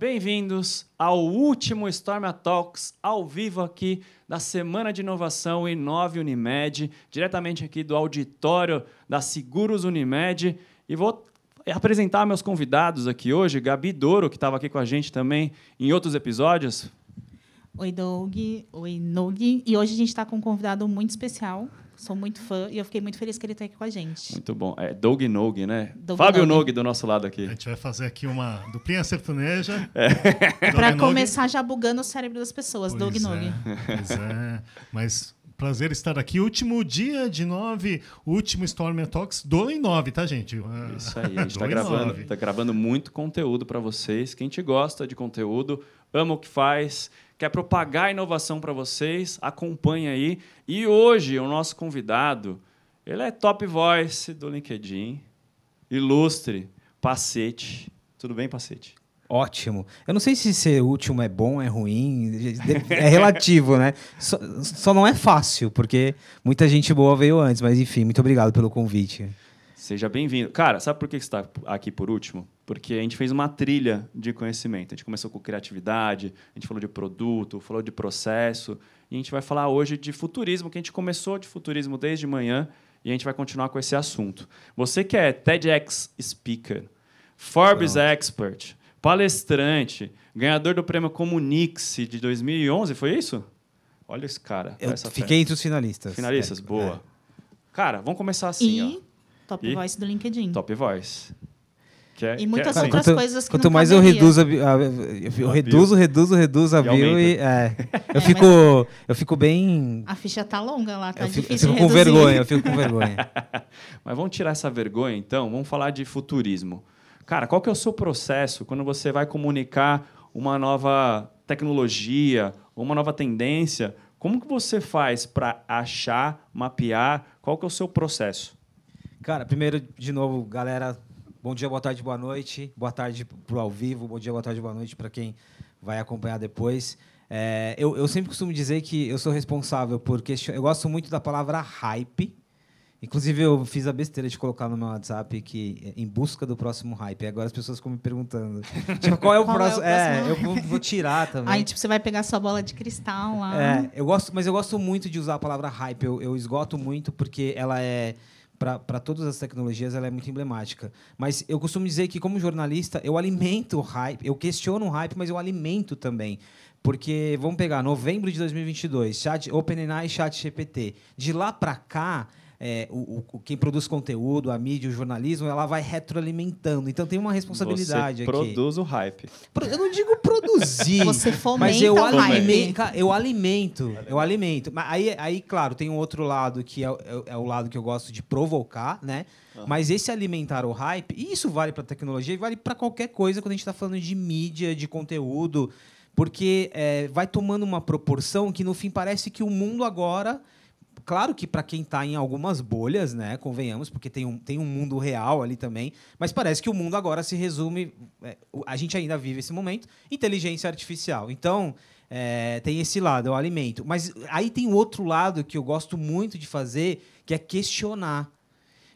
Bem-vindos ao último Storm Talks ao vivo aqui da Semana de Inovação Inove Unimed, diretamente aqui do auditório da Seguros Unimed. E vou apresentar meus convidados aqui hoje, Gabi Douro, que estava aqui com a gente também em outros episódios. Oi, Doug. Oi, Nog. E hoje a gente está com um convidado muito especial. Sou muito fã e eu fiquei muito feliz que ele está aqui com a gente. Muito bom. É Doug Nog, né? Doug Fábio Nog. Nog do nosso lado aqui. A gente vai fazer aqui uma duplinha sertaneja. Para Nog. começar já bugando o cérebro das pessoas, Doug Pois Nog. é, Pois é. Mas prazer estar aqui. Último dia de nove, último Storm Talks do em nove, tá, gente? É, Isso aí, a gente está gravando, tá gravando muito conteúdo para vocês. Quem te gosta de conteúdo, ama o que faz, quer propagar a inovação para vocês, acompanha aí. E hoje o nosso convidado, ele é top voice do LinkedIn, ilustre, Pacete. Tudo bem, Pacete? Ótimo. Eu não sei se ser último é bom, é ruim, é relativo, né? Só, só não é fácil, porque muita gente boa veio antes, mas enfim, muito obrigado pelo convite. Seja bem-vindo. Cara, sabe por que você está aqui por último? Porque a gente fez uma trilha de conhecimento. A gente começou com criatividade, a gente falou de produto, falou de processo. E a gente vai falar hoje de futurismo, que a gente começou de futurismo desde manhã e a gente vai continuar com esse assunto. Você que é TEDx Speaker, Forbes Expert, palestrante, ganhador do prêmio Comunix de 2011, foi isso? Olha esse cara. Eu essa fiquei fera. entre os finalistas. Finalistas, É, boa. Cara, vamos começar assim, e ó. Top E? Voice do LinkedIn. Top Voice. Que é- E muitas que é- outras Quanto, coisas que quanto não mais eu caberia. reduzo, a, a- eu A reduzo, reduzo, reduzo a view e é, eu É, fico, eu fico bem, A ficha tá longa lá, tá eu fico, eu fico de com vergonha, eu fico com vergonha. Mas vamos tirar essa vergonha, então. Vamos falar de futurismo. Cara, qual que é o seu processo quando você vai comunicar uma nova tecnologia, uma nova tendência? Como que você faz para achar, mapear? Qual que é o seu processo? Cara, primeiro, de novo, galera, bom dia, boa tarde, boa noite. Boa tarde pro ao vivo, bom dia, boa tarde, boa noite para quem vai acompanhar depois. É, eu, eu sempre costumo dizer que eu sou responsável por. Eu gosto muito da palavra hype. Inclusive, eu fiz a besteira de colocar no meu WhatsApp que em busca do próximo hype. Agora as pessoas ficam me perguntando. Tipo, qual é o Qual é o próximo? É, próximo eu vou, vou tirar também. Aí, tipo, você vai pegar sua bola de cristal lá. É, eu gosto, mas eu gosto muito de usar a palavra hype. Eu, eu esgoto muito porque ela é para todas as tecnologias ela é muito emblemática. Mas eu costumo dizer que como jornalista eu alimento o hype, eu questiono o hype, mas eu alimento também. Porque vamos pegar novembro de 2022, chat OpenAI, Chat GPT. De lá para cá é, o, o- quem produz conteúdo, a mídia, o jornalismo, ela vai retroalimentando. Então tem uma responsabilidade você aqui. produz o hype. Eu não digo produzir. Você fomenta mas eu o hype. alimento, cara, eu alimento, eu alimento. Mas aí, aí, claro, tem um outro lado que é, é- é o lado que eu gosto de provocar, né? Mas esse alimentar o hype, e isso vale para tecnologia e vale para qualquer coisa quando a gente está falando de mídia, de conteúdo, porque é, vai tomando uma proporção que no fim parece que o mundo agora Claro que para quem está em algumas bolhas, né, convenhamos, porque tem um, tem um mundo real ali também, mas parece que o mundo agora se resume. é, a gente ainda vive esse momento, inteligência artificial. Então, é, tem esse lado, é o alimento. Mas aí tem outro lado que eu gosto muito de fazer, que é questionar.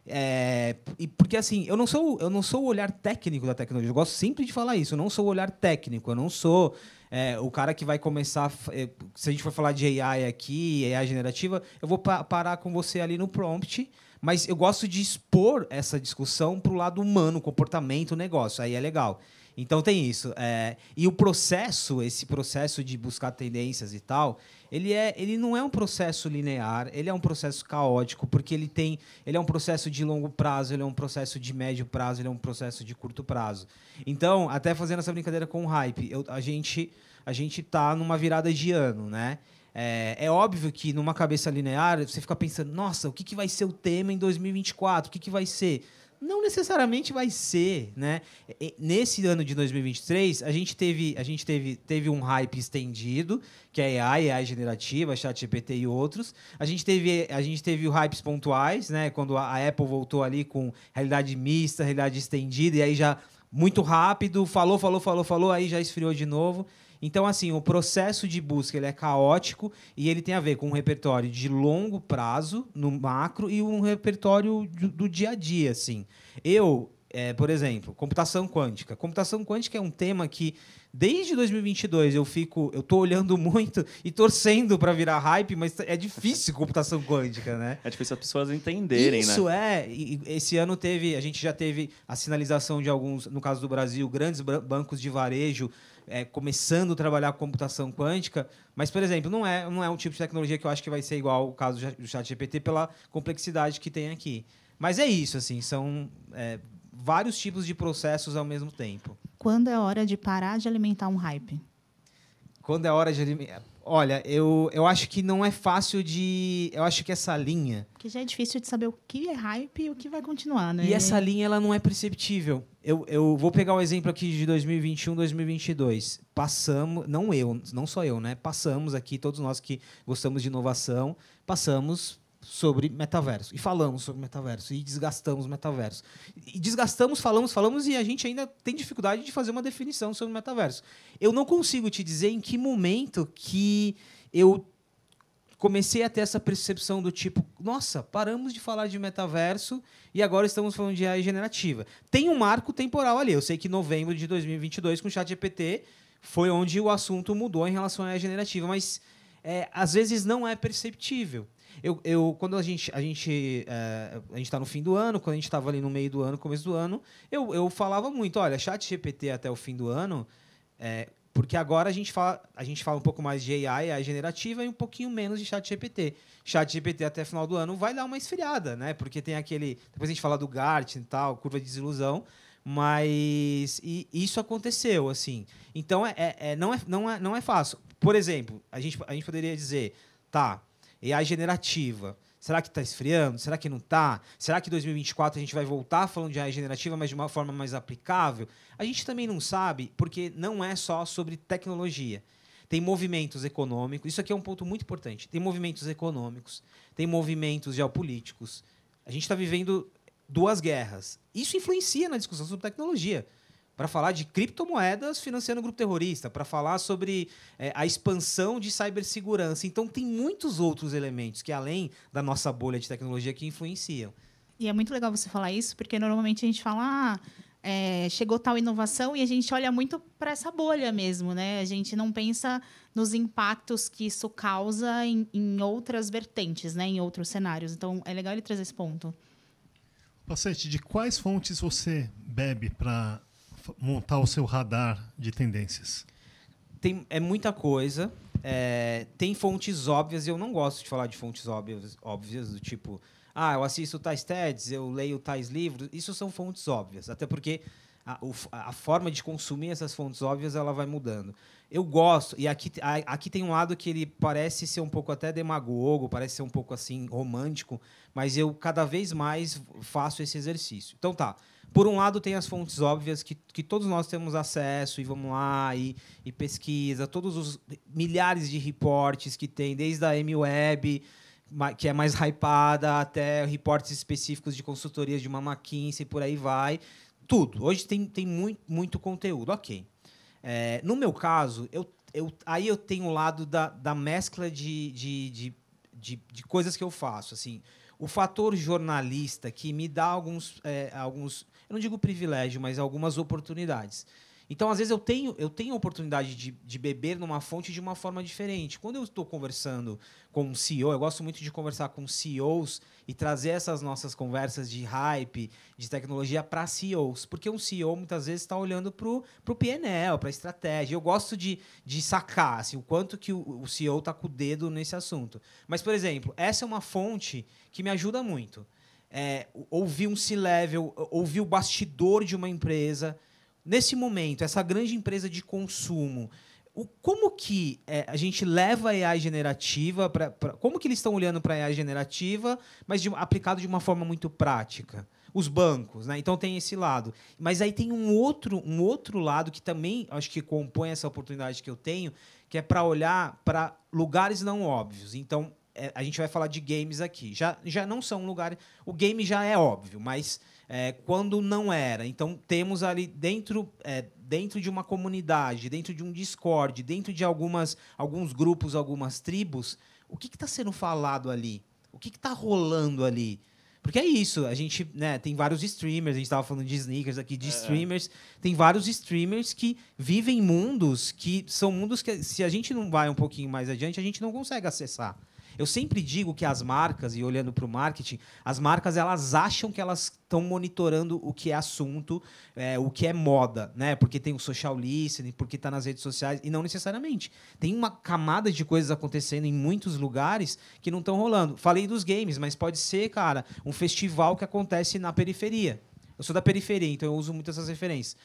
É, porque assim, eu não sou eu não sou o olhar técnico da tecnologia. Eu gosto sempre de falar isso. Eu não sou o olhar técnico. Eu não sou é, o cara que vai começar. é, se a gente for falar de AI aqui, AI generativa, eu vou pa- parar com você ali no prompt. Mas eu gosto de expor essa discussão para o lado humano, comportamento, negócio. Aí é legal. Então tem isso. é, e o processo, esse processo de buscar tendências e tal, ele, é, ele não é um processo linear, ele é um processo caótico, porque ele tem. Ele é um processo de longo prazo, ele é um processo de médio prazo, ele é um processo de curto prazo. Então, até fazendo essa brincadeira com o hype, eu- a gente a gente tá numa virada de ano, né? É, é óbvio que numa cabeça linear você fica pensando, nossa, o que, que vai ser o tema em 2024? O que, que vai ser? Não necessariamente vai ser, né? Nesse ano de 2023, a gente teve, a gente teve, teve um hype estendido, que é AI, AI generativa, ChatGPT e outros. A gente teve, a gente teve hypes pontuais, né? Quando a Apple voltou ali com realidade mista, realidade estendida, e aí já muito rápido, falou, falou, falou, falou, aí já esfriou de novo. Então, assim, o processo de busca ele é caótico e ele tem a ver com um repertório de longo prazo, no macro, e um repertório do, do dia a dia, assim. Eu, é, por exemplo, computação quântica. Computação quântica é um tema que desde 2022 eu fico, eu tô olhando muito e torcendo para virar hype, mas é difícil computação quântica, né? É difícil as pessoas entenderem, Isso né? é. E esse ano teve, a gente já teve a sinalização de alguns, no caso do Brasil, grandes bancos de varejo é, começando a trabalhar com computação quântica, mas, por exemplo, não é, não é um tipo de tecnologia que eu acho que vai ser igual ao caso do ChatGPT pela complexidade que tem aqui. Mas é isso, assim, são é, vários tipos de processos ao mesmo tempo. Quando é hora de parar de alimentar um hype? Quando é hora de alimentar. Olha, eu, eu acho que não é fácil de. Eu acho que essa linha. Porque já é difícil de saber o que é hype e o que vai continuar, né? E essa linha ela não é perceptível. Eu, eu vou pegar o um exemplo aqui de 2021, 2022. Passamos, não eu, não só eu, né? Passamos aqui, todos nós que gostamos de inovação, passamos sobre metaverso. E falamos sobre metaverso. E desgastamos metaverso. E desgastamos, falamos, falamos, e a gente ainda tem dificuldade de fazer uma definição sobre metaverso. Eu não consigo te dizer em que momento que eu comecei a ter essa percepção do tipo, nossa, paramos de falar de metaverso e agora estamos falando de AI generativa. Tem um marco temporal ali. Eu sei que novembro de 2022, com o chat GPT, foi onde o assunto mudou em relação à AI generativa, mas é, às vezes não é perceptível. Eu, eu, quando a gente a gente é, a gente está no fim do ano, quando a gente estava ali no meio do ano, começo do ano, eu, eu falava muito, olha, chat GPT até o fim do ano, é, porque agora a gente fala a gente fala um pouco mais de AI, AI generativa e um pouquinho menos de chat GPT. Chat GPT até final do ano vai dar uma esfriada, né? Porque tem aquele depois a gente fala do Gartner e tal, curva de desilusão, mas isso aconteceu assim. Então é, é, é, não é não é não é fácil. Por exemplo, a gente a gente poderia dizer, tá? AI generativa. Será que está esfriando? Será que não está? Será que em 2024 a gente vai voltar falando de AI generativa, mas de uma forma mais aplicável? A gente também não sabe, porque não é só sobre tecnologia. Tem movimentos econômicos, isso aqui é um ponto muito importante. Tem movimentos econômicos, tem movimentos geopolíticos. A gente está vivendo duas guerras. Isso influencia na discussão sobre tecnologia para falar de criptomoedas financiando o grupo terrorista, para falar sobre é, a expansão de cibersegurança. Então, tem muitos outros elementos que, além da nossa bolha de tecnologia, que influenciam. E é muito legal você falar isso, porque normalmente a gente fala, ah, é, chegou tal inovação e a gente olha muito para essa bolha mesmo, né? A gente não pensa nos impactos que isso causa em, em outras vertentes, né? Em outros cenários. Então, é legal ele trazer esse ponto. Pacete, de quais fontes você bebe para montar o seu radar de tendências? Tem, é muita coisa. É, tem fontes óbvias, e eu não gosto de falar de fontes óbvias, óbvias do tipo, ah, eu assisto tais TEDs, eu leio tais livros. Isso são fontes óbvias, até porque a, a, forma de consumir essas fontes óbvias ela vai mudando. Eu gosto, e aqui, aqui tem um lado que ele parece ser um pouco até demagogo, parece ser um pouco assim romântico, mas eu cada vez mais faço esse exercício. Então tá, por um lado, tem as fontes óbvias que, que todos nós temos acesso e vamos lá e, e pesquisa, todos os milhares de reportes que tem, desde a M-Web, que é mais hypada, até reportes específicos de consultorias de uma McKinsey, por aí vai. Tudo. Hoje tem, tem muito, muito conteúdo. Ok. É, no meu caso, eu, eu, aí eu tenho o lado da, da mescla de, de, de, de, de coisas que eu faço. Assim, o fator jornalista que me dá alguns, é, alguns eu não digo privilégio, mas algumas oportunidades. Então, às vezes, eu tenho, eu tenho a oportunidade de, de beber numa fonte de uma forma diferente. Quando eu estou conversando com um CEO, eu gosto muito de conversar com CEOs e trazer essas nossas conversas de hype, de tecnologia para CEOs. Porque um CEO, muitas vezes, está olhando para o PNL, para a estratégia. Eu gosto de, de sacar assim, o quanto que o, o CEO está com o dedo nesse assunto. Mas, por exemplo, essa é uma fonte que me ajuda muito é, ouvir um C-level, ouvir o bastidor de uma empresa. Nesse momento, essa grande empresa de consumo, o, como que é, a gente leva a AI generativa, como que eles estão olhando para a AI generativa, mas de, aplicado de uma forma muito prática? Os bancos, né? Então tem esse lado. Mas aí tem um outro, um outro lado que também acho que compõe essa oportunidade que eu tenho, que é para olhar para lugares não óbvios. Então, é, a gente vai falar de games aqui. Já, já não são lugares. O game já é óbvio, mas é, quando não era. Então temos ali dentro, é, dentro de uma comunidade, dentro de um Discord, dentro de algumas, alguns grupos, algumas tribos, o que está sendo falado ali? O que está rolando ali? Porque é isso, a gente né, tem vários streamers, a gente estava falando de sneakers aqui, de streamers, tem vários streamers que vivem mundos que são mundos que, se a gente não vai um pouquinho mais adiante, a gente não consegue acessar. Eu sempre digo que as marcas, e olhando para o marketing, as marcas elas acham que elas estão monitorando o que é assunto, é, o que é moda, né? Porque tem o social listening, porque está nas redes sociais, e não necessariamente. Tem uma camada de coisas acontecendo em muitos lugares que não estão rolando. Falei dos games, mas pode ser, cara, um festival que acontece na periferia. Eu sou da periferia, então eu uso muito essas referências.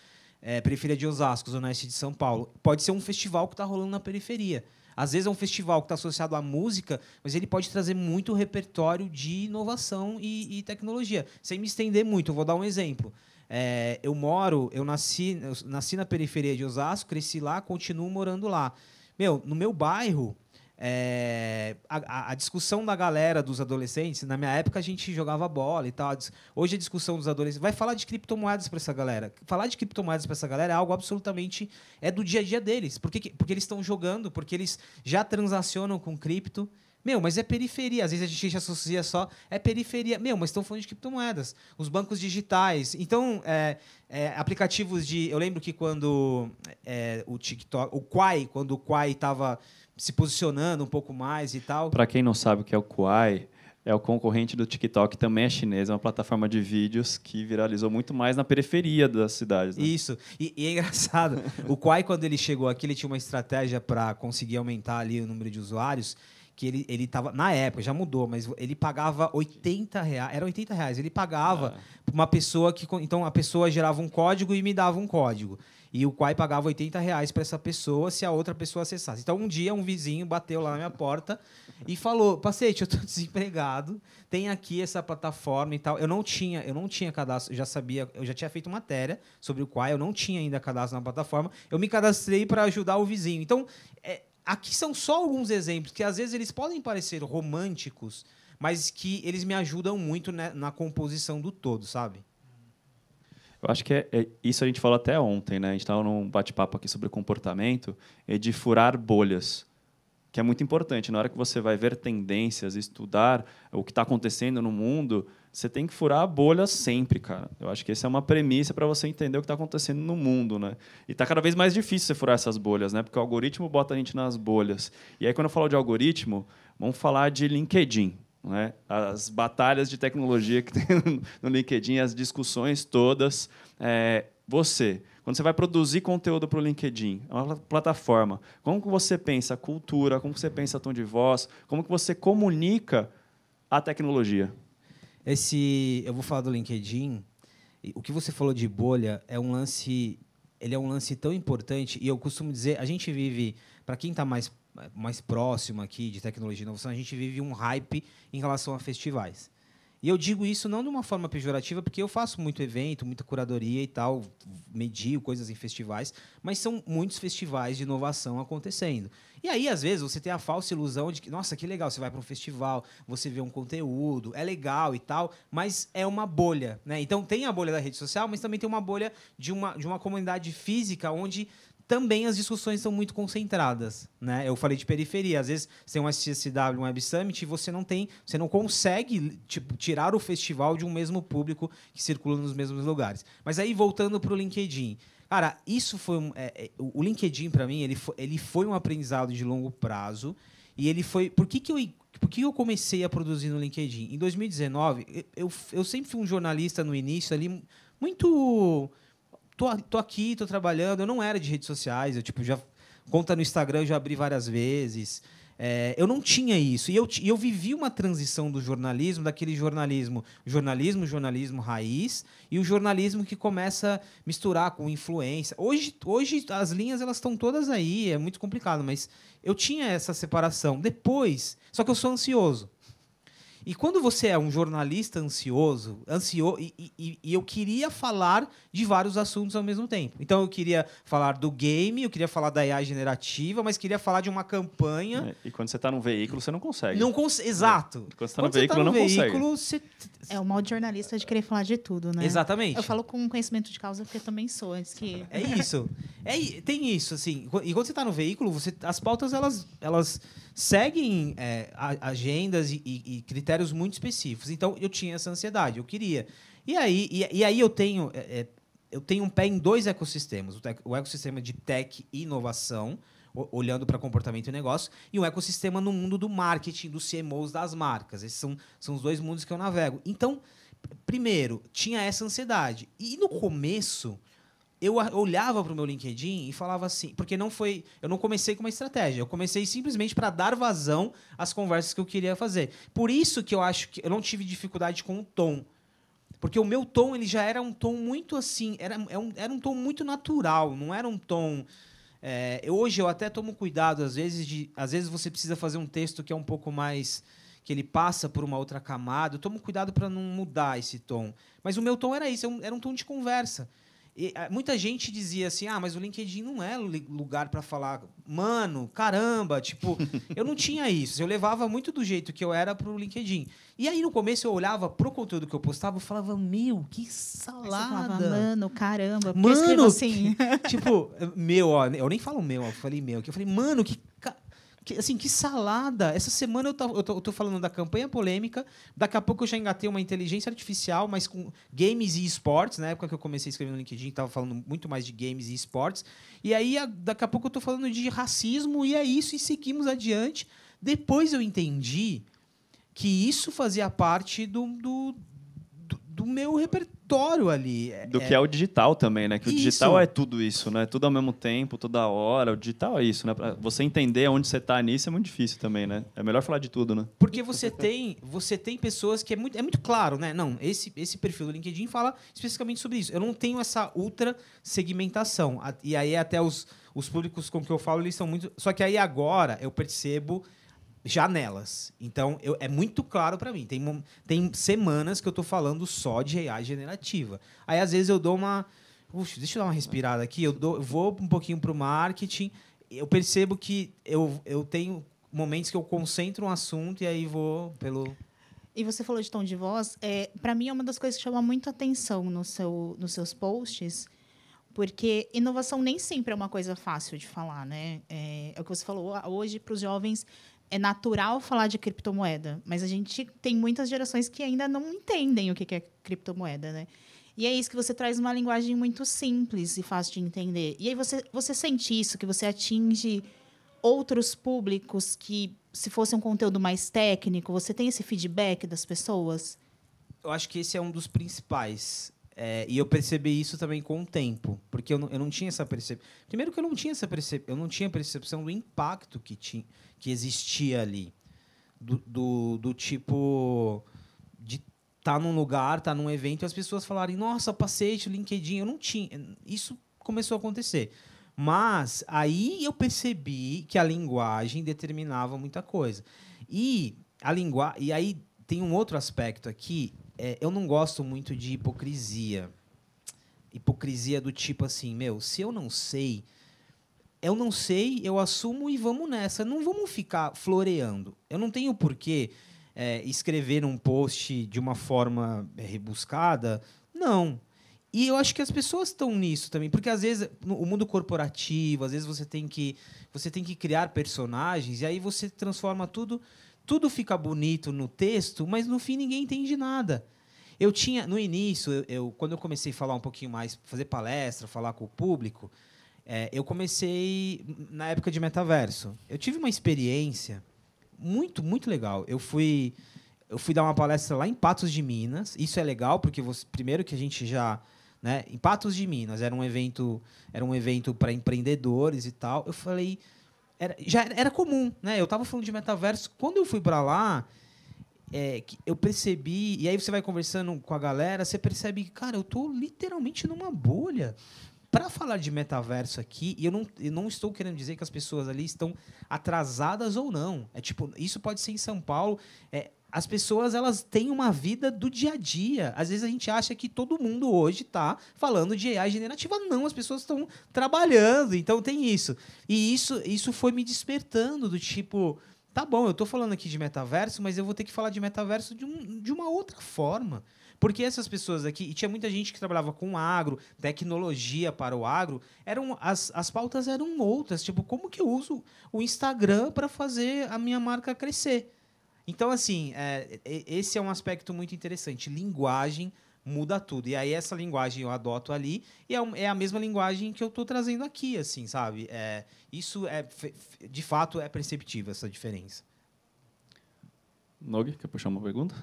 É, periferia de Osasco, Zona Oeste de São Paulo. Pode ser um festival que está rolando na periferia. Às vezes é um festival que está associado à música, mas ele pode trazer muito repertório de inovação e, e tecnologia. Sem me estender muito, eu vou dar um exemplo. É, eu moro, eu nasci, eu nasci na periferia de Osasco, cresci lá, continuo morando lá. Meu, no meu bairro, é, a, a, discussão da galera, dos adolescentes, na minha época a gente jogava bola e tal. Hoje a discussão dos adolescentes vai falar de criptomoedas para essa galera. Falar de criptomoedas para essa galera é algo absolutamente é do dia a dia deles. Por que, porque eles estão jogando, porque eles já transacionam com cripto. Meu, mas é periferia. Às vezes a gente associa só. É periferia. Meu, mas estão falando de criptomoedas. Os bancos digitais. Então, é, é, aplicativos de. Eu lembro que quando é, o TikTok. O Quai, quando o Quai estava se posicionando um pouco mais e tal. Para quem não sabe o que é o Kuai, é o concorrente do TikTok, também é chinês, é uma plataforma de vídeos que viralizou muito mais na periferia das cidades. Né? Isso. E, e, é engraçado, o Kuai, quando ele chegou aqui, ele tinha uma estratégia para conseguir aumentar ali o número de usuários, que ele, ele tava, na época, já mudou, mas ele pagava 80 reais, era 80 reais, ele pagava ah. para uma pessoa que, então a pessoa gerava um código e me dava um código. E o Quai pagava 80 reais para essa pessoa se a outra pessoa acessasse. Então, um dia, um vizinho bateu lá na minha porta e falou: Pacete, eu estou desempregado, tem aqui essa plataforma e tal. Eu não tinha, eu não tinha cadastro, eu já sabia, eu já tinha feito matéria sobre o Quai, eu não tinha ainda cadastro na plataforma. Eu me cadastrei para ajudar o vizinho. Então, é, aqui são só alguns exemplos que às vezes eles podem parecer românticos, mas que eles me ajudam muito né, na composição do todo, sabe? Eu acho que é, é, isso a gente falou até ontem, né? A gente estava num bate-papo aqui sobre comportamento e de furar bolhas, que é muito importante. Na hora que você vai ver tendências, estudar o que está acontecendo no mundo, você tem que furar a bolha sempre, cara. Eu acho que essa é uma premissa para você entender o que está acontecendo no mundo, né? E está cada vez mais difícil você furar essas bolhas, né? Porque o algoritmo bota a gente nas bolhas. E aí, quando eu falo de algoritmo, vamos falar de LinkedIn. É? as batalhas de tecnologia que tem no LinkedIn, as discussões todas. É, você, quando você vai produzir conteúdo para o LinkedIn, é uma plataforma, como que você pensa a cultura, como que você pensa tom de voz, como que você comunica a tecnologia? Esse, eu vou falar do LinkedIn. O que você falou de bolha é um lance, ele é um lance tão importante e eu costumo dizer, a gente vive, para quem está mais mais próximo aqui de tecnologia e inovação, a gente vive um hype em relação a festivais. E eu digo isso não de uma forma pejorativa, porque eu faço muito evento, muita curadoria e tal, medio coisas em festivais, mas são muitos festivais de inovação acontecendo. E aí, às vezes, você tem a falsa ilusão de que, nossa, que legal, você vai para um festival, você vê um conteúdo, é legal e tal, mas é uma bolha. Né? Então, tem a bolha da rede social, mas também tem uma bolha de uma, de uma comunidade física onde também as discussões são muito concentradas, né? Eu falei de periferia, às vezes você tem um SSW, um Web Summit, e você não tem, você não consegue tipo, tirar o festival de um mesmo público que circula nos mesmos lugares. Mas aí voltando para o LinkedIn, cara, isso foi um, é, é, o LinkedIn para mim ele foi, ele foi um aprendizado de longo prazo e ele foi, por que que eu por que eu comecei a produzir no LinkedIn? Em 2019, eu, eu sempre fui um jornalista no início ali muito tô, tô aqui, tô trabalhando. Eu não era de redes sociais, eu tipo já conta no Instagram eu já abri várias vezes. É, eu não tinha isso. E eu, eu vivi uma transição do jornalismo, daquele jornalismo, jornalismo, jornalismo raiz, e o jornalismo que começa a misturar com influência. Hoje, hoje as linhas elas estão todas aí, é muito complicado, mas eu tinha essa separação. Depois, só que eu sou ansioso. E quando você é um jornalista ansioso, ansio, e, e, e, eu queria falar de vários assuntos ao mesmo tempo. Então eu queria falar do game, eu queria falar da AI generativa, mas queria falar de uma campanha. É, e quando você está no veículo, você não consegue. Não cons Exato. É. Quando você está no veículo, tá no não veículo, consegue. Você... É o mal de jornalista de querer falar de tudo, né? Exatamente. Eu falo com conhecimento de causa porque eu também sou, antes que. É isso. É, tem isso, assim. E quando você está no veículo, você, as pautas elas, elas seguem é, agendas e, e- critérios muito específicos. Então eu tinha essa ansiedade, eu queria. E aí, e, e aí eu tenho. é, é, eu tenho um pé em dois ecossistemas: o, tec- o ecossistema de tech e inovação, o- olhando para comportamento e negócio, e um ecossistema no mundo do marketing, dos CMOs das marcas. Esses são, são os dois mundos que eu navego. Então, primeiro, tinha essa ansiedade. E no começo, eu olhava para o meu LinkedIn e falava assim, porque não foi, eu não comecei com uma estratégia, eu comecei simplesmente para dar vazão às conversas que eu queria fazer. Por isso que eu acho que eu não tive dificuldade com o tom. Porque o meu tom ele já era um tom muito assim, era, é um, era um tom muito natural, não era um tom. é, eu- hoje eu até tomo cuidado, às vezes, de. Às vezes você precisa fazer um texto que é um pouco mais. que ele passa por uma outra camada. Eu tomo cuidado para não mudar esse tom. Mas o meu tom era isso, é era um tom de conversa. E, ah, muita gente dizia assim: ah, mas o LinkedIn não é lugar para falar, mano, caramba. Tipo, eu não tinha isso. Eu levava muito do jeito que eu era pro LinkedIn. E aí, no começo, eu olhava pro conteúdo que eu postava e falava: meu, que você falava, salada. mano, caramba. Mano, assim. tipo, meu, ó, eu nem falo meu, eu falei meu. Que eu falei, mano, que, ca- que, assim, que salada. Essa semana eu, tô, eu tô falando da campanha polêmica, daqui a pouco eu já engatei uma inteligência artificial, mas com games e esportes, na época que eu comecei a escrever no LinkedIn, tava falando muito mais de games e esportes. E aí, a- daqui a pouco eu tô falando de racismo, e é isso, e seguimos adiante. Depois eu entendi que isso fazia parte do, do, do, do meu repertório ali. Do que é o digital também, né? Que o Isso. digital é tudo isso, né? Tudo ao mesmo tempo, toda hora. O digital é isso, né? Pra você entender onde você tá nisso é muito difícil também, né? É melhor falar de tudo, né? Porque você tem, você tem pessoas que é muito, é muito claro, né? Não, esse, esse perfil do LinkedIn fala especificamente sobre isso. Eu não tenho essa ultra segmentação. E aí até os, os públicos com que eu falo, eles são muito. Só que aí agora eu percebo janelas. Então, eu, é muito claro para mim. Tem, tem semanas que eu tô falando só de AI generativa. Aí, às vezes, eu dou uma. Deixa eu dar uma respirada aqui. Eu, dou, eu vou um pouquinho pro marketing. Eu percebo que eu, eu tenho momentos que eu concentro um assunto e aí vou pelo. E você falou de tom de voz. É, para mim, é uma das coisas que chama muito atenção no seu, nos seus posts, porque inovação nem sempre é uma coisa fácil de falar, né? É, é o que você falou. ah, Hoje, para os jovens, é natural falar de criptomoeda, mas a gente tem muitas gerações que ainda não entendem o que é criptomoeda, né? E é isso que você traz uma linguagem muito simples e fácil de entender. E aí você, você sente isso, que você atinge outros públicos que, se fosse um conteúdo mais técnico, você tem esse feedback das pessoas? Eu acho que esse é um dos principais. É, e eu percebi isso também com o tempo, porque eu não, eu não tinha essa percepção. Primeiro que eu não tinha essa percep... eu não tinha percepção do impacto que, tinha, que existia ali. Do, do, do tipo de estar tá num lugar, estar tá num evento e as pessoas falarem, nossa, passei o LinkedIn. Eu não tinha. Isso começou a acontecer. Mas aí eu percebi que a linguagem determinava muita coisa. E a linguagem. E aí tem um outro aspecto aqui. É, eu não gosto muito de hipocrisia. Hipocrisia do tipo assim, meu, se eu não sei, eu não sei, eu assumo e vamos nessa. Não vamos ficar floreando. Eu não tenho porquê é, escrever um post de uma forma rebuscada. Não. E eu acho que as pessoas estão nisso também, porque às vezes no o mundo corporativo, às vezes você tem que você tem que criar personagens e aí você transforma tudo, tudo fica bonito no texto, mas no fim ninguém entende nada. Eu tinha no início, eu, eu quando eu comecei a falar um pouquinho mais, fazer palestra, falar com o público, é, eu comecei na época de metaverso. Eu tive uma experiência muito muito legal. Eu fui eu fui dar uma palestra lá em Patos de Minas. Isso é legal porque você, primeiro que a gente já né? Em Patos de Minas era um evento, era um evento para empreendedores e tal. Eu falei, era, já era comum, né? Eu estava falando de metaverso quando eu fui para lá, é, eu percebi e aí você vai conversando com a galera, você percebe que cara, eu tô literalmente numa bolha. Para falar de metaverso aqui, e eu não, eu não estou querendo dizer que as pessoas ali estão atrasadas ou não. É tipo, isso pode ser em São Paulo. É, as pessoas elas têm uma vida do dia a dia. Às vezes a gente acha que todo mundo hoje está falando de AI generativa. Não, as pessoas estão trabalhando, então tem isso. E isso, isso foi me despertando do tipo, tá bom, eu estou falando aqui de metaverso, mas eu vou ter que falar de metaverso de, um, de uma outra forma. Porque essas pessoas aqui, e tinha muita gente que trabalhava com agro, tecnologia para o agro, eram as, as pautas eram outras. Tipo, como que eu uso o Instagram para fazer a minha marca crescer? Então, assim, é, esse é um aspecto muito interessante. Linguagem muda tudo. E aí essa linguagem eu adoto ali e é, é a mesma linguagem que eu estou trazendo aqui, assim, sabe? É, isso é de fato é perceptível essa diferença. Nog, quer puxar uma pergunta?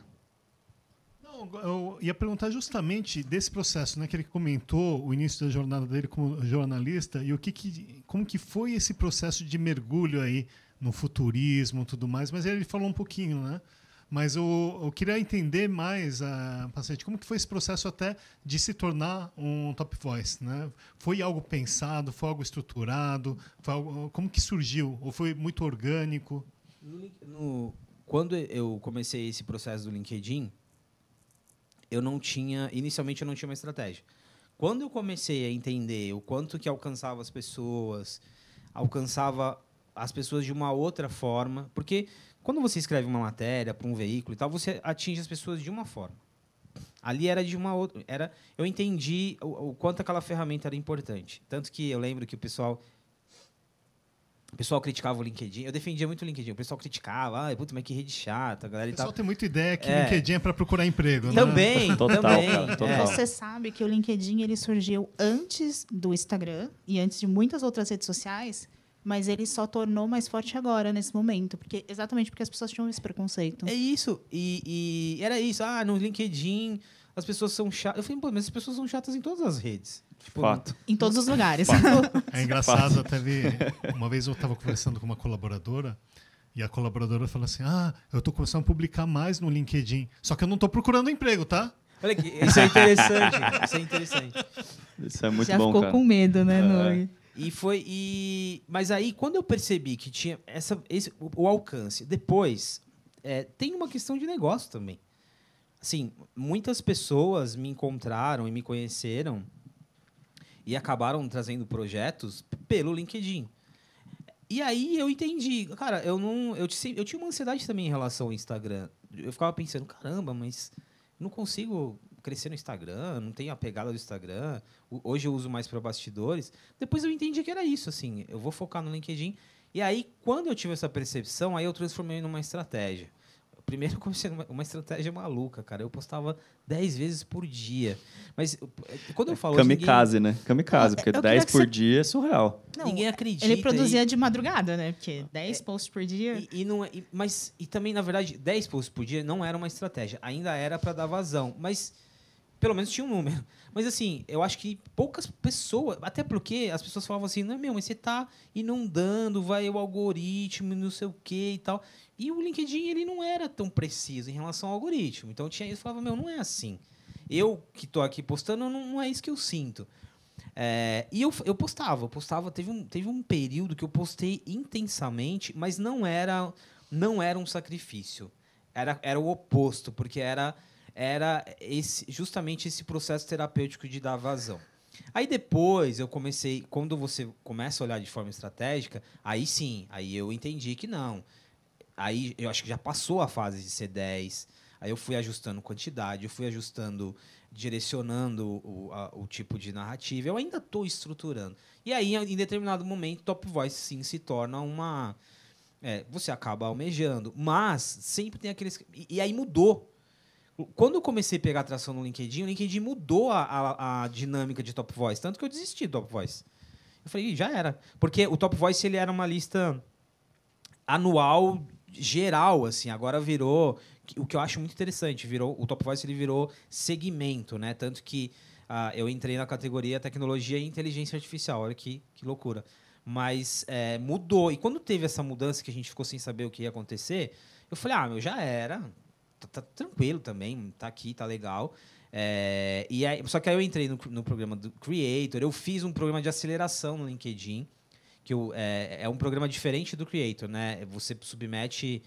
Não, eu ia perguntar justamente desse processo, né, que ele comentou o início da jornada dele como jornalista e o que, que como que foi esse processo de mergulho aí no futurismo, tudo mais. Mas ele falou um pouquinho, né? Mas eu, eu queria entender mais, uh, paciente, como que foi esse processo até de se tornar um top voice, né? Foi algo pensado, foi algo estruturado, foi algo, como que surgiu? Ou foi muito orgânico? No, no, quando eu comecei esse processo do LinkedIn, eu não tinha, inicialmente eu não tinha uma estratégia. Quando eu comecei a entender o quanto que alcançava as pessoas, alcançava as pessoas de uma outra forma, porque quando você escreve uma matéria para um veículo e tal, você atinge as pessoas de uma forma. Ali era de uma outra. Era, eu entendi o, o quanto aquela ferramenta era importante. Tanto que eu lembro que o pessoal o pessoal criticava o LinkedIn. Eu defendia muito o LinkedIn. O pessoal criticava, ah, puta, mas que rede chata. A galera o pessoal tem muita ideia que o é. LinkedIn é para procurar emprego, né? Também, total, também. Cara, total. É. Você sabe que o LinkedIn ele surgiu antes do Instagram e antes de muitas outras redes sociais mas ele só tornou mais forte agora, nesse momento. porque Exatamente porque as pessoas tinham esse preconceito. É isso. E, e era isso. Ah, no LinkedIn as pessoas são chatas. Eu falei, pô, mas as pessoas são chatas em todas as redes. Tipo, Fato. Em todos os lugares. É engraçado, até vi. Uma vez eu estava conversando com uma colaboradora. E a colaboradora falou assim: Ah, eu estou começando a publicar mais no LinkedIn. Só que eu não estou procurando emprego, tá? Olha aqui, isso é interessante. isso é interessante. Isso é muito Já bom, ficou cara. com medo, né, é. E foi. E... Mas aí, quando eu percebi que tinha essa, esse, o, o alcance, depois, é, tem uma questão de negócio também. Assim, muitas pessoas me encontraram e me conheceram e acabaram trazendo projetos pelo LinkedIn. E aí eu entendi, cara, eu não, eu, eu tinha uma ansiedade também em relação ao Instagram. Eu ficava pensando, caramba, mas não consigo crescer no Instagram, não tenho a pegada do Instagram. Hoje eu uso mais para bastidores. Depois eu entendi que era isso, assim, eu vou focar no LinkedIn. E aí, quando eu tive essa percepção, aí eu transformei numa estratégia. Primeiro eu comecei numa uma estratégia maluca, cara. Eu postava 10 vezes por dia. Mas quando eu falo. Kamikaze, ninguém... né? Kamikaze, porque 10 por você... dia é surreal. Não, ninguém acredita. Ele produzia e... de madrugada, né? Porque 10 é, posts por dia. E, e não, é, e, mas, e também, na verdade, 10 posts por dia não era uma estratégia. Ainda era para dar vazão. Mas pelo menos tinha um número. Mas assim, eu acho que poucas pessoas, até porque as pessoas falavam assim, não, meu, mas você está inundando, vai o algoritmo, não sei o quê e tal. E o LinkedIn, ele não era tão preciso em relação ao algoritmo. Então tinha isso, falava, meu, não é assim. Eu que estou aqui postando, não, não, é isso que eu sinto. É, e eu, eu postava, eu postava, teve um, teve um período que eu postei intensamente, mas não era, não era um sacrifício. Era, era o oposto, porque era era esse, justamente esse processo terapêutico de dar vazão. Aí depois eu comecei, quando você começa a olhar de forma estratégica, aí sim, aí eu entendi que não. Aí eu acho que já passou a fase de ser 10. Aí eu fui ajustando quantidade, eu fui ajustando, direcionando o, a, o tipo de narrativa. Eu ainda estou estruturando. E aí, em determinado momento, Top Voice sim se torna uma. É, você acaba almejando. Mas sempre tem aqueles. E, e aí mudou quando eu comecei a pegar atração no LinkedIn, o LinkedIn mudou a, a, a, dinâmica de Top Voice, tanto que eu desisti do Top Voice. Eu falei, já era. Porque o Top Voice ele era uma lista anual geral, assim, agora virou o que eu acho muito interessante, virou o Top Voice ele virou segmento, né? Tanto que uh, eu entrei na categoria tecnologia e inteligência artificial, olha que, que loucura. Mas é, mudou. E quando teve essa mudança que a gente ficou sem saber o que ia acontecer, eu falei, ah, meu, já era tá, tá tranquilo também, tá aqui, tá legal. É, e aí, só que aí eu entrei no, no, programa do Creator, eu fiz um programa de aceleração no LinkedIn, que eu, é, é um programa diferente do Creator, né? Você submete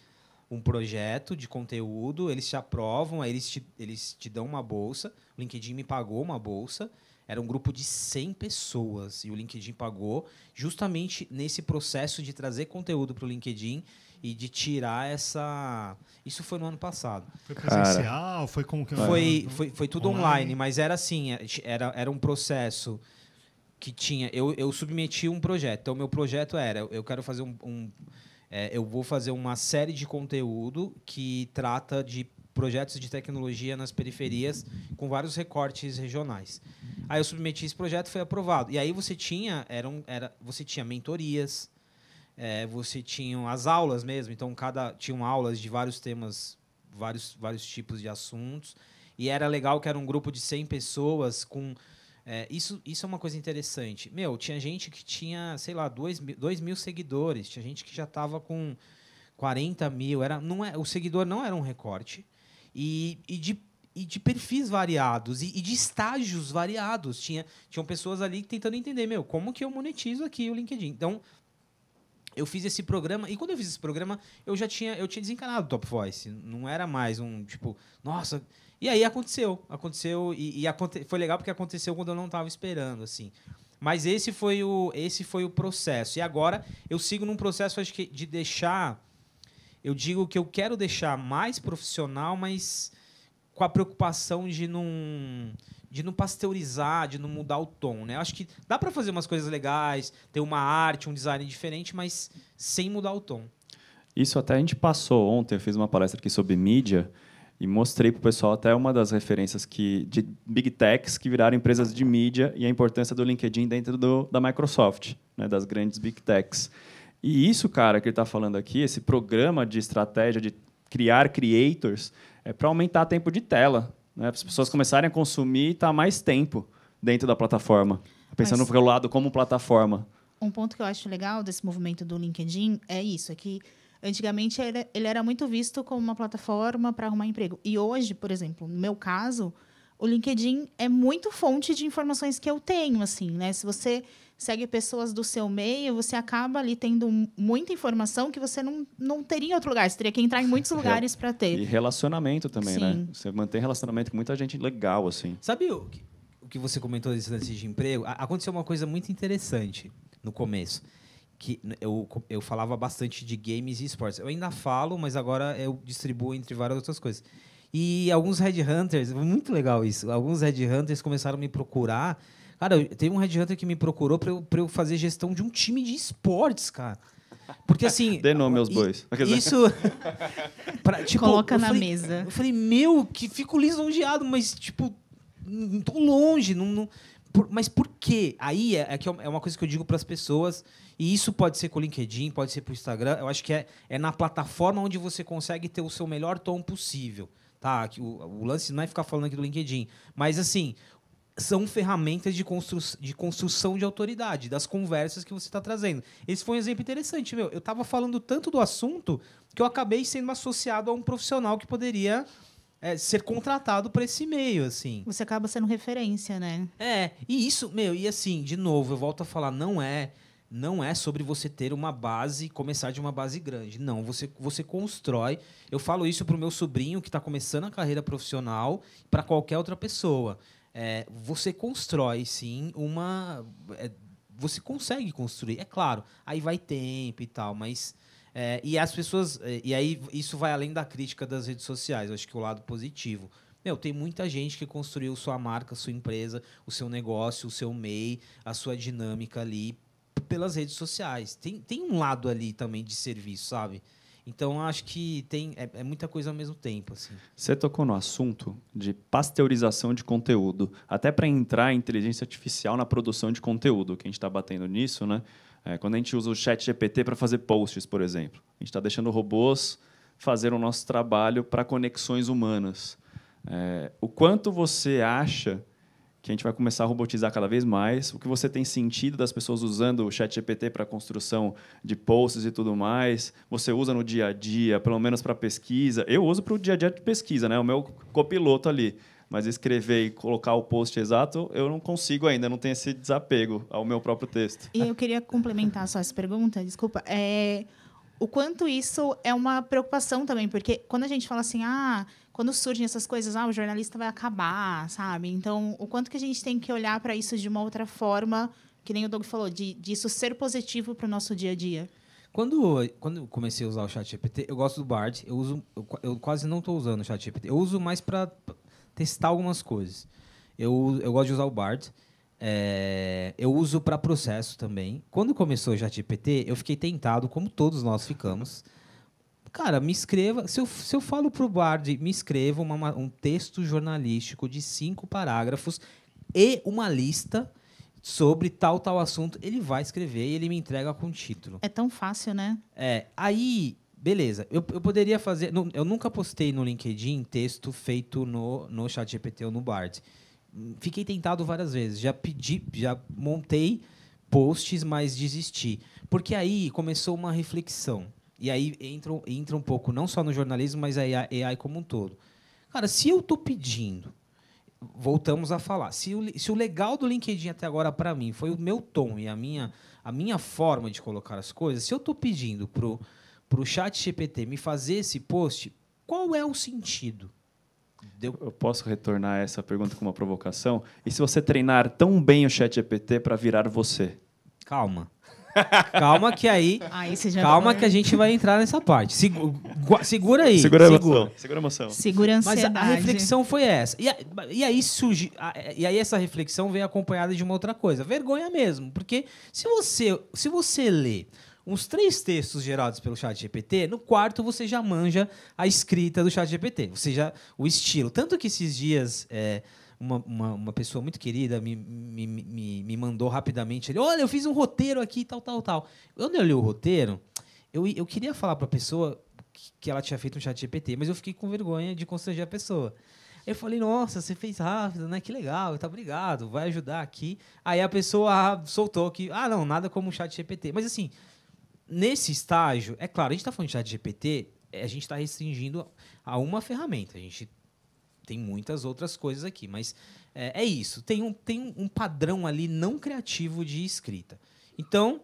um projeto de conteúdo, eles te aprovam, aí eles te, eles te dão uma bolsa. O LinkedIn me pagou uma bolsa. era um grupo de 100 pessoas e o LinkedIn pagou justamente nesse processo de trazer conteúdo para o LinkedIn e de tirar essa. Isso foi no ano passado. Foi presencial? Cara, foi como que foi, foi, foi tudo online. online, mas era assim, é, era, era um processo que tinha. Eu, eu submeti um projeto. Então, meu projeto era: eu quero fazer um. um é, eu vou fazer uma série de conteúdo que trata de projetos de tecnologia nas periferias com vários recortes regionais. Aí eu submeti esse projeto, foi aprovado. E aí você tinha, eram, era, você tinha mentorias, é, você tinha as aulas mesmo. Então cada tinham aulas de vários temas, vários vários tipos de assuntos. E era legal que era um grupo de 100 pessoas com é, isso, isso é uma coisa interessante. Meu, tinha gente que tinha, sei lá, 2 mil, dois mil seguidores. Tinha gente que já estava com 40 mil. Era, não é, o seguidor não era um recorte. E, e, de, e de perfis variados. E, e, de estágios variados. Tinha, tinham pessoas ali tentando entender, meu, como que eu monetizo aqui o LinkedIn. Então, eu fiz esse programa. E quando eu fiz esse programa, eu já tinha, eu tinha desencanado o Top Voice. Não era mais um, tipo, nossa e aí aconteceu, aconteceu e, e aconte foi legal porque aconteceu quando eu não estava esperando, assim. Mas esse foi o esse foi o processo. E agora eu sigo num processo acho que de deixar eu digo que eu quero deixar mais profissional, mas com a preocupação de não de não pasteurizar, de não mudar o tom, né? Acho que dá para fazer umas coisas legais, ter uma arte, um design diferente, mas sem mudar o tom. Isso até a gente passou ontem, eu fiz uma palestra aqui sobre mídia e mostrei para o pessoal até uma das referências que, de big techs que viraram empresas de mídia e a importância do LinkedIn dentro do, da Microsoft, né, das grandes big techs. E isso, cara, que ele está falando aqui, esse programa de estratégia de criar creators, é para aumentar o tempo de tela, né, para as pessoas começarem a consumir e estar tá mais tempo dentro da plataforma, pensando Mas, pelo lado como plataforma. Um ponto que eu acho legal desse movimento do LinkedIn é isso, é que Antigamente ele era muito visto como uma plataforma para arrumar emprego. E hoje, por exemplo, no meu caso, o LinkedIn é muito fonte de informações que eu tenho, assim, né? Se você segue pessoas do seu meio, você acaba ali tendo muita informação que você não, não teria em outro lugar. Você teria que entrar em muitos lugares para ter. E relacionamento também, né? Sim. né? Você mantém relacionamento com muita gente legal, assim. Sabe o que, o que você comentou desse lance de emprego? Aconteceu uma coisa muito interessante no começo que eu, eu falava bastante de games e esportes. Eu ainda falo, mas agora eu distribuo entre várias outras coisas. E alguns headhunters, muito legal isso, alguns headhunters começaram a me procurar. Cara, teve um headhunter que me procurou para eu, eu fazer gestão de um time de esportes, cara. Porque assim. Dê nome aos bois. Isso. pra, tipo, Coloca na falei, mesa. Eu falei, meu, que fico lisonjeado, mas, tipo, não tô longe. Não, não, por, mas por quê? Aí é, é, que é uma coisa que eu digo para as pessoas, e isso pode ser com o LinkedIn, pode ser para o Instagram. Eu acho que é, é na plataforma onde você consegue ter o seu melhor tom possível. Tá? Que o, o lance não é ficar falando aqui do LinkedIn. Mas, assim, são ferramentas de, constru de construção de autoridade, das conversas que você está trazendo. Esse foi um exemplo interessante, meu. Eu estava falando tanto do assunto que eu acabei sendo associado a um profissional que poderia é, ser contratado para esse meio, assim. Você acaba sendo referência, né? É, e isso, meu, e assim, de novo, eu volto a falar, não é não é sobre você ter uma base, começar de uma base grande. Não, você, você constrói. Eu falo isso para o meu sobrinho que está começando a carreira profissional, para qualquer outra pessoa. É, você constrói, sim, uma. É, você consegue construir, é claro. Aí vai tempo e tal, mas é, e as pessoas. É, e aí isso vai além da crítica das redes sociais. Eu acho que o lado positivo. Meu, tem muita gente que construiu sua marca, sua empresa, o seu negócio, o seu MEI, a sua dinâmica ali pelas redes sociais. Tem, tem um lado ali também de serviço, sabe? Então acho que tem é, é, muita coisa ao mesmo tempo. Assim. Você tocou no assunto de pasteurização de conteúdo, até para entrar a inteligência artificial na produção de conteúdo, que a gente está batendo nisso, né? É, quando a gente usa o chat GPT para fazer posts, por exemplo, a gente está deixando robôs fazer o nosso trabalho para conexões humanas. É, o quanto você acha que a gente vai começar a robotizar cada vez mais? O que você tem sentido das pessoas usando o chat GPT para construção de posts e tudo mais? Você usa no dia a dia, pelo menos para pesquisa? Eu uso para o dia a dia de pesquisa, né? o meu copiloto ali. Mas escrever e colocar o post exato, eu não consigo ainda, não tenho esse desapego ao meu próprio texto. E eu queria complementar só essa pergunta, desculpa. É, o quanto isso é uma preocupação também, porque quando a gente fala assim, ah, quando surgem essas coisas, ah, o jornalista vai acabar, sabe? Então, o quanto que a gente tem que olhar para isso de uma outra forma, que nem o Doug falou, de disso ser positivo para o nosso dia a dia. Quando, quando eu comecei a usar o ChatGPT, eu gosto do Bard. Eu uso, eu, eu quase não estou usando o ChatGPT. Eu uso mais para testar algumas coisas. Eu, eu gosto de usar o Bard. É, eu uso para processo também. Quando começou o ChatGPT, eu fiquei tentado, como todos nós ficamos. Cara, me escreva. Se eu, se eu falo pro Bard, me escreva uma, um texto jornalístico de cinco parágrafos e uma lista sobre tal, tal assunto, ele vai escrever e ele me entrega com título. É tão fácil, né? É. Aí, beleza. Eu, eu poderia fazer. Eu nunca postei no LinkedIn texto feito no, no ChatGPT ou no Bard fiquei tentado várias vezes. Já pedi, já montei posts, mas desisti. Porque aí começou uma reflexão. E aí entra, entra um pouco, não só no jornalismo, mas a AI como um todo. Cara, se eu estou pedindo, voltamos a falar, se o, se o legal do LinkedIn até agora para mim foi o meu tom e a minha, a minha forma de colocar as coisas, se eu estou pedindo pro, pro chat GPT me fazer esse post, qual é o sentido? Deu... Eu posso retornar essa pergunta com uma provocação? E se você treinar tão bem o chat GPT para virar você? Calma. Calma que aí. aí calma que a gente vai entrar nessa parte. segura aí. Segura a emoção. Segura a emoção. Segura a ansiedade. Mas a, reflexão foi essa. E, a, e aí surge. A, e aí essa reflexão vem acompanhada de uma outra coisa. Vergonha mesmo. Porque se você, se você lê uns três textos gerados pelo chat GPT, no quarto você já manja a escrita do chat GPT, você já o estilo. Tanto que esses dias é, uma, uma, uma, pessoa muito querida me, me, me, me mandou rapidamente, ele, olha, eu fiz um roteiro aqui, tal, tal, tal. Quando eu li o roteiro, eu, eu queria falar para a pessoa que ela tinha feito um chat GPT, mas eu fiquei com vergonha de constranger a pessoa. Eu falei, nossa, você fez rápido, né? Que legal, tá obrigado, vai ajudar aqui. Aí a pessoa soltou que, ah, não, nada como o chat GPT. Mas assim, nesse estágio, é claro, a gente está falando de chat GPT, é, a gente está restringindo a uma ferramenta. A gente tem muitas outras coisas aqui, mas é, é isso. Tem, um, tem um padrão ali não criativo de escrita. Então,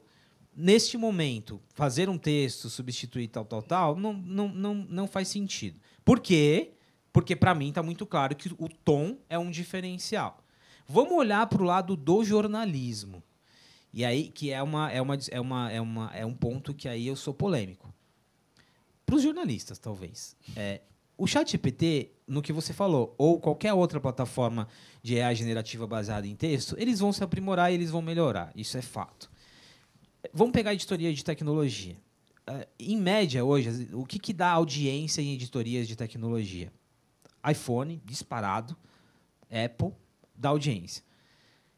neste momento, fazer um texto, substituir tal, tal, tal, não, não, não, não faz sentido. Por quê? Porque, para mim, está muito claro que o tom é um diferencial. Vamos olhar para o lado do jornalismo. E aí, que é, uma, é, uma, é, uma, é, uma, é um ponto que aí eu sou polêmico. Para os jornalistas, talvez. É, o chat GPT, no que você falou, ou qualquer outra plataforma de AI generativa baseada em texto, eles vão se aprimorar e eles vão melhorar. Isso é fato. Vamos pegar a editoria de tecnologia. Uh, em média, hoje, o que, que dá audiência em editorias de tecnologia? iPhone, disparado. Apple, dá audiência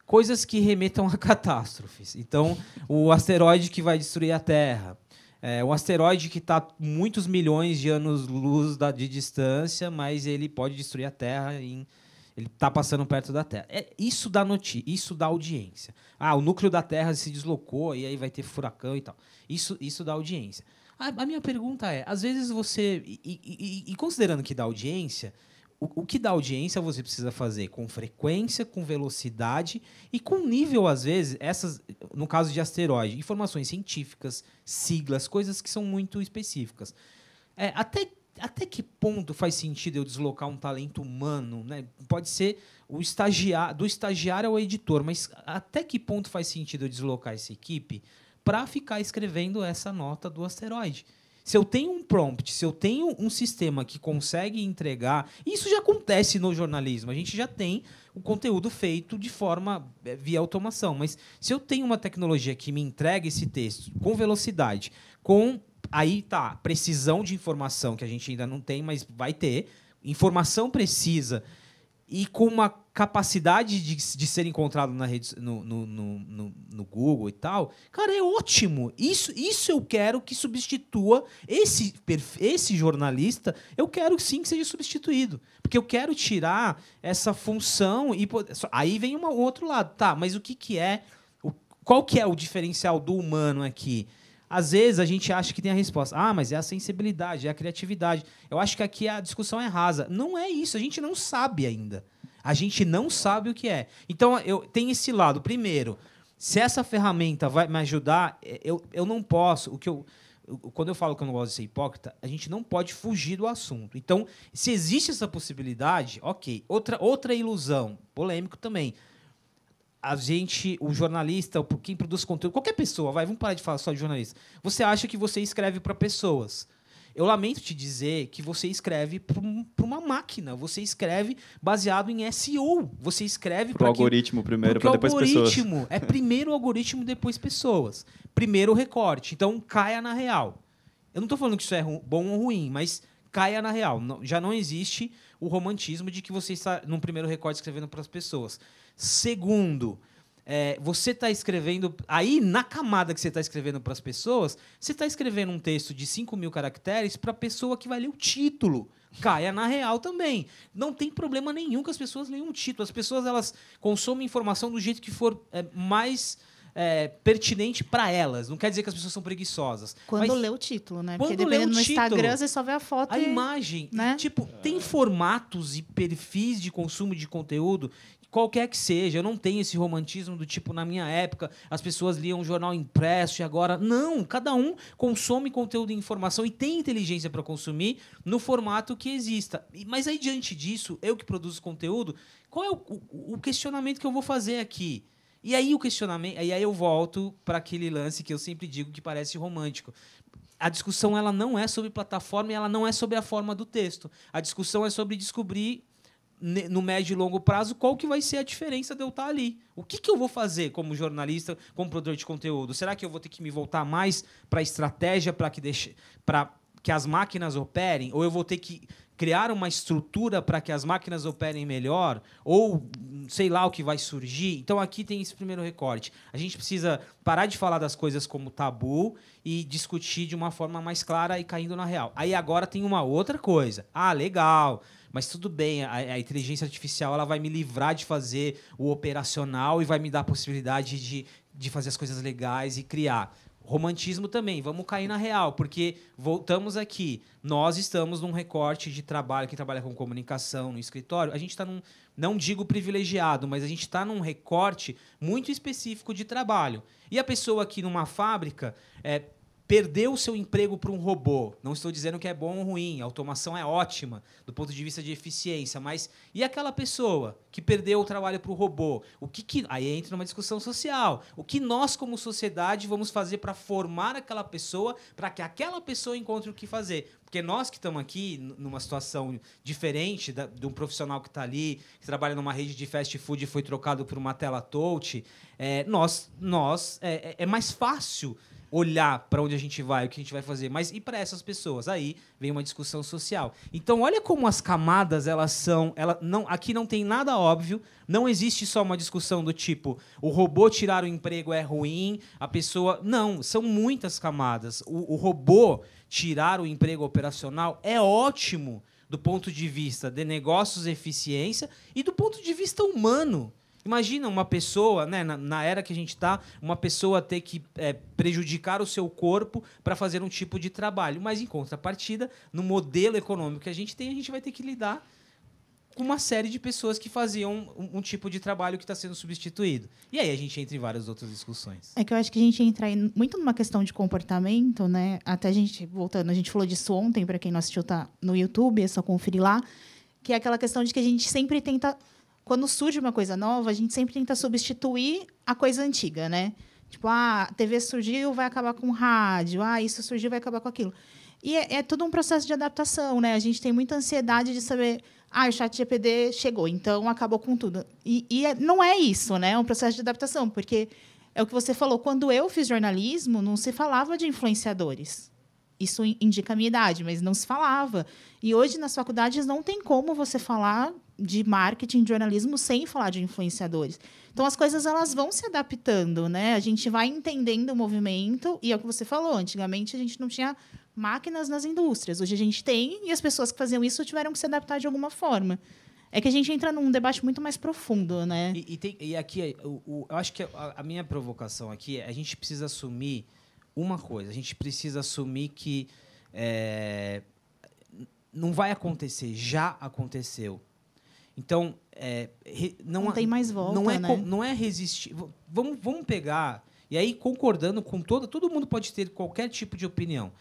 coisas que remetam a catástrofes. Então, o asteroide que vai destruir a Terra. É um asteroide que está muitos milhões de anos-luz de distância, mas ele pode destruir a Terra em ele está passando perto da Terra. É, isso dá notícia, isso dá audiência. Ah, o núcleo da Terra se deslocou e aí vai ter furacão e tal. Isso, isso dá audiência. A, a minha pergunta é: às vezes você. E, e, e considerando que dá audiência, o, o que dá audiência você precisa fazer com frequência, com velocidade e com nível, às vezes, essas, no caso de asteroide, informações científicas, siglas, coisas que são muito específicas. É, até, até que ponto faz sentido eu deslocar um talento humano? Né? Pode ser o estagiário, do estagiário ao editor, mas até que ponto faz sentido eu deslocar essa equipe para ficar escrevendo essa nota do asteroide? Se eu tenho um prompt, se eu tenho um sistema que consegue entregar, isso já acontece no jornalismo. A gente já tem o conteúdo feito de forma eh, via automação, mas se eu tenho uma tecnologia que me entrega esse texto com velocidade, com aí tá, precisão de informação que a gente ainda não tem, mas vai ter, informação precisa e com uma capacidade de, de ser encontrado na rede, no, no, no, no, Google e tal, cara, é ótimo. Isso, isso eu quero que substitua esse, esse jornalista, eu quero sim que seja substituído. Porque eu quero tirar essa função e aí vem um outro lado. Tá, mas o que, que é. O, qual que é o diferencial do humano aqui? Às vezes a gente acha que tem a resposta. Ah, mas é a sensibilidade, é a criatividade. Eu acho que aqui a discussão é rasa. Não é isso, a gente não sabe ainda. A gente não sabe o que é. Então, eu tenho esse lado. Primeiro, se essa ferramenta vai me ajudar, é, eu, eu não posso. O que eu- quando eu falo que eu não gosto de ser hipócrita, a gente não pode fugir do assunto. Então, se existe essa possibilidade, ok. Outra, outra ilusão, polêmico também. A gente, o jornalista, o- quem produz conteúdo, qualquer pessoa, vai, vamos parar de falar só de jornalista. Você acha que você escreve para pessoas. Eu lamento te dizer que você escreve para uma máquina. Você escreve baseado em SEO. Você escreve para algoritmo primeiro, porque para o depois pessoas. algoritmo é primeiro o algoritmo, depois pessoas. Primeiro o recorte. Então, caia na real. Eu não estou falando que isso é bom ou ruim, mas caia na real. Já não existe o romantismo de que você está, num primeiro recorte, escrevendo para as pessoas. Segundo, é, você está escrevendo. Aí, na camada que você está escrevendo para as pessoas, você está escrevendo um texto de 5 mil caracteres para a pessoa que vai ler o título. Caia na real também. Não tem problema nenhum que as pessoas leiam o título. As pessoas elas consomem informação do jeito que for é, mais é, pertinente para elas. Não quer dizer que as pessoas são preguiçosas. Quando lê o título, né? Quando Porque lê o no título, Instagram, você só vê a foto a e... imagem, né? tipo, tem formatos e perfis de consumo de conteúdo, qualquer que seja. Eu não tenho esse romantismo do tipo, na minha época, as pessoas liam um jornal impresso e agora. Não, cada um consome conteúdo e informação e tem inteligência para consumir no formato que exista. Mas aí, diante disso, eu que produzo conteúdo, qual é o, o- questionamento que eu vou fazer aqui? E aí o questionamento, e aí eu volto para aquele lance que eu sempre digo que parece romântico a discussão ela não é sobre plataforma e ela não é sobre a forma do texto. A discussão é sobre descobrir no médio e longo prazo qual que vai ser a diferença de eu estar ali. O que, que eu vou fazer como jornalista, como produtor de conteúdo? Será que eu vou ter que me voltar mais para a estratégia para que deixe para que as máquinas operem ou eu vou ter que criar uma estrutura para que as máquinas operem melhor ou sei lá o que vai surgir. Então aqui tem esse primeiro recorte. A gente precisa parar de falar das coisas como tabu e discutir de uma forma mais clara e caindo na real. Aí agora tem uma outra coisa. Ah, legal. Mas tudo bem, a, a inteligência artificial ela vai me livrar de fazer o operacional e vai me dar a possibilidade de, de fazer as coisas legais e criar. Romantismo também, vamos cair na real, porque voltamos aqui. Nós estamos num recorte de trabalho, quem trabalha com comunicação no escritório, a gente está num, não digo privilegiado, mas a gente está num recorte muito específico de trabalho. E a pessoa aqui numa fábrica é, perdeu o seu emprego para um robô. Não estou dizendo que é bom ou ruim, a automação é ótima do ponto de vista de eficiência, mas e aquela pessoa que perdeu o trabalho para o robô? O que, que aí entra numa discussão social? O que nós como sociedade vamos fazer para formar aquela pessoa, para que aquela pessoa encontre o que fazer? Porque nós que estamos aqui numa situação diferente da, de um profissional que está ali, que trabalha numa rede de fast food e foi trocado por uma tela touch, é, nós, nós é, é- é mais fácil olhar para onde a gente vai, o que a gente vai fazer, mas e para essas pessoas? Aí vem uma discussão social. Então, olha como as camadas elas são, ela não, aqui não tem nada óbvio, não existe só uma discussão do tipo, o robô tirar o emprego é ruim, a pessoa, não, são muitas camadas. O, o robô tirar o emprego operacional é ótimo do ponto de vista de negócios e eficiência e do ponto de vista humano. Imagina uma pessoa, né, na, na era que a gente está, uma pessoa ter que é, prejudicar o seu corpo para fazer um tipo de trabalho. Mas, em contrapartida, no modelo econômico que a gente tem, a gente vai ter que lidar com uma série de pessoas que faziam um, um tipo de trabalho que está sendo substituído. E aí a gente entra em várias outras discussões. É que eu acho que a gente entra aí muito numa questão de comportamento, né? Até a gente, voltando, a gente falou disso ontem, para quem não assistiu, tá no YouTube, é só conferir lá. Que é aquela questão de que a gente sempre tenta. Quando surge uma coisa nova, a gente sempre tenta substituir a coisa antiga, né? Tipo, ah, a TV surgiu, vai acabar com rádio. Ah, isso surgiu, vai acabar com aquilo. E é, é todo um processo de adaptação, né? A gente tem muita ansiedade de saber, ah, o chat GPD chegou, então acabou com tudo. E, e é- não é isso, né? É um processo de adaptação, porque é o que você falou. Quando eu fiz jornalismo, não se falava de influenciadores. Isso in- indica a minha idade, mas não se falava. E hoje, nas faculdades, não tem como você falar de marketing, de jornalismo, sem falar de influenciadores. Então, as coisas elas vão se adaptando, né? A gente vai entendendo o movimento, e é o que você falou. Antigamente, a gente não tinha máquinas nas indústrias. Hoje a gente tem, e as pessoas que faziam isso tiveram que se adaptar de alguma forma. É que a gente entra num debate muito mais profundo, né? E, e tem- e aqui, o- o- eu acho que a, a minha provocação aqui é a gente precisa assumir uma coisa. A gente precisa assumir que é, não vai acontecer, já aconteceu. Então, é, não, Não tem mais volta, não é, né? não é resistir. Vamos, vamos pegar E aí, concordando com toda. Todo mundo pode ter qualquer tipo de opinião.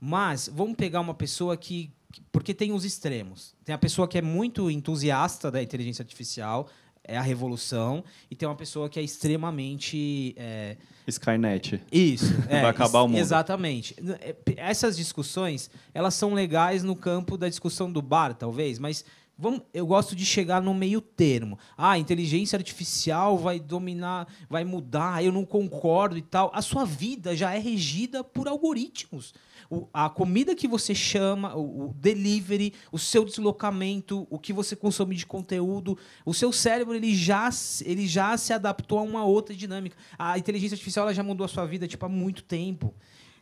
Mas vamos pegar uma pessoa que. Porque tem os extremos. Tem a pessoa que é muito entusiasta da inteligência artificial, é a revolução, e tem uma pessoa que é extremamente. É... Skynet. Isso. É, Vai acabar o mundo. Exatamente. É, essas discussões, elas são legais no campo da discussão do bar, talvez, mas Vamos, eu gosto de chegar no meio termo. Ah, inteligência artificial vai dominar, vai mudar, eu não concordo e tal. A sua vida já é regida por algoritmos. O, a comida que você chama, o, o, delivery, o seu deslocamento, o que você consome de conteúdo, o seu cérebro ele já, ele já se adaptou a uma outra dinâmica. A inteligência artificial ela já mudou a sua vida tipo, há muito tempo.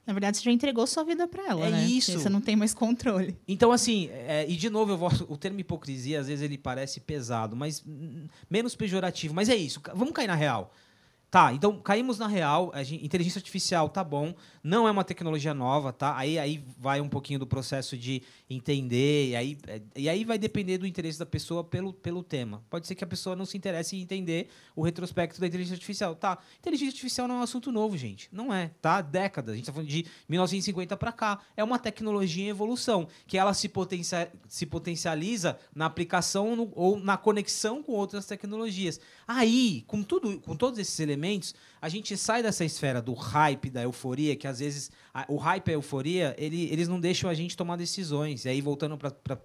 Na verdade, você já entregou sua vida para ela, é né? isso. Porque você não tem mais controle. Então, assim, é, e de novo, eu vou, o termo hipocrisia, às vezes ele parece pesado, mas menos pejorativo. Mas é isso. Vamos cair na real. Tá, então caímos na real. Gente, inteligência artificial tá bom, não é uma tecnologia nova, tá? Aí, aí vai um pouquinho do processo de entender, e aí, é, e aí vai depender do interesse da pessoa pelo, pelo tema. Pode ser que a pessoa não se interesse em entender o retrospecto da inteligência artificial. Tá, inteligência artificial não é um assunto novo, gente. Não é, tá? Décadas. A gente tá falando de 1950 para cá. É uma tecnologia em evolução, que ela se, potencia, se potencializa na aplicação no, ou na conexão com outras tecnologias. Aí, com, tudo, com todos esses elementos, elementos, a gente sai dessa esfera do hype, da euforia, que às vezes a, o hype e a euforia, ele, eles não deixam a gente tomar decisões. E aí, voltando para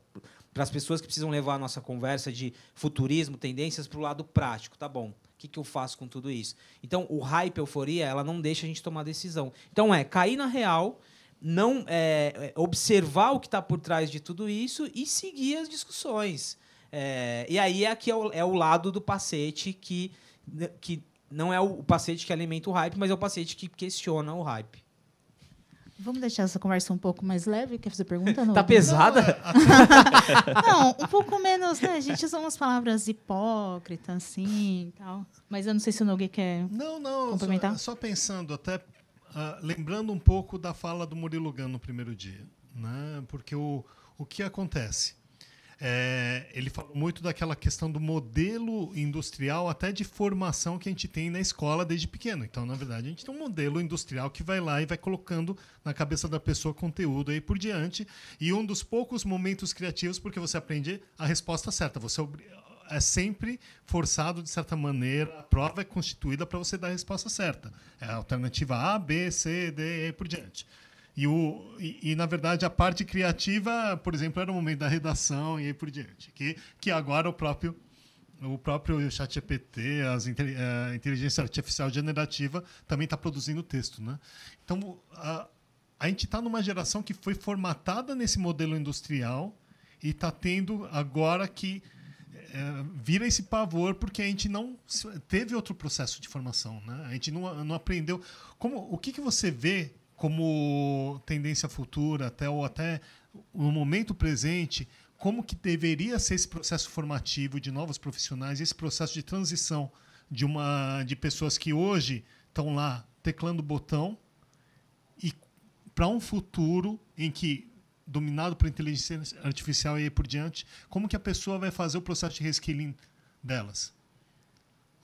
para as pessoas que precisam levar a nossa conversa de futurismo, tendências para o lado prático, tá bom? O que, que eu faço com tudo isso? Então, o hype, a euforia, ela não deixa a gente tomar decisão. Então, é cair na real, não é, é observar o que está por trás de tudo isso e seguir as discussões. É, e aí aqui é o, é o lado do pacete que, que não é o paciente que alimenta o hype, mas é o paciente que questiona o hype. Vamos deixar essa conversa um pouco mais leve? Quer fazer pergunta? Não? tá pesada? não, um pouco menos, né? A gente usa umas palavras hipócritas, assim, tal. Mas eu não sei se o Nogue quer não, não, complementar. Só, só pensando, até uh, lembrando um pouco da fala do Murilo Gano no primeiro dia. Né? Porque o, o que acontece? É, ele falou muito daquela questão do modelo industrial, até de formação que a gente tem na escola desde pequeno. Então, na verdade, a gente tem um modelo industrial que vai lá e vai colocando na cabeça da pessoa conteúdo aí por diante. E um dos poucos momentos criativos, porque você aprende a resposta certa. Você é sempre forçado, de certa maneira, a prova é constituída para você dar a resposta certa. É a alternativa A, B, C, D e por diante. E, o, e, e, na verdade, a parte criativa, por exemplo, era o momento da redação e aí por diante. Que, que agora o próprio o próprio ChatGPT, a inteligência artificial generativa, também está produzindo texto. Né? Então, a, a gente está numa geração que foi formatada nesse modelo industrial e está tendo agora que é, vira esse pavor porque a gente não teve outro processo de formação. Né? A gente não, não aprendeu. Como, o que, que você vê como tendência futura, até ou até no momento presente, como que deveria ser esse processo formativo de novos profissionais, esse processo de transição de uma de pessoas que hoje estão lá teclando botão e para um futuro em que dominado por inteligência artificial e aí por diante, como que a pessoa vai fazer o processo de reskilling delas?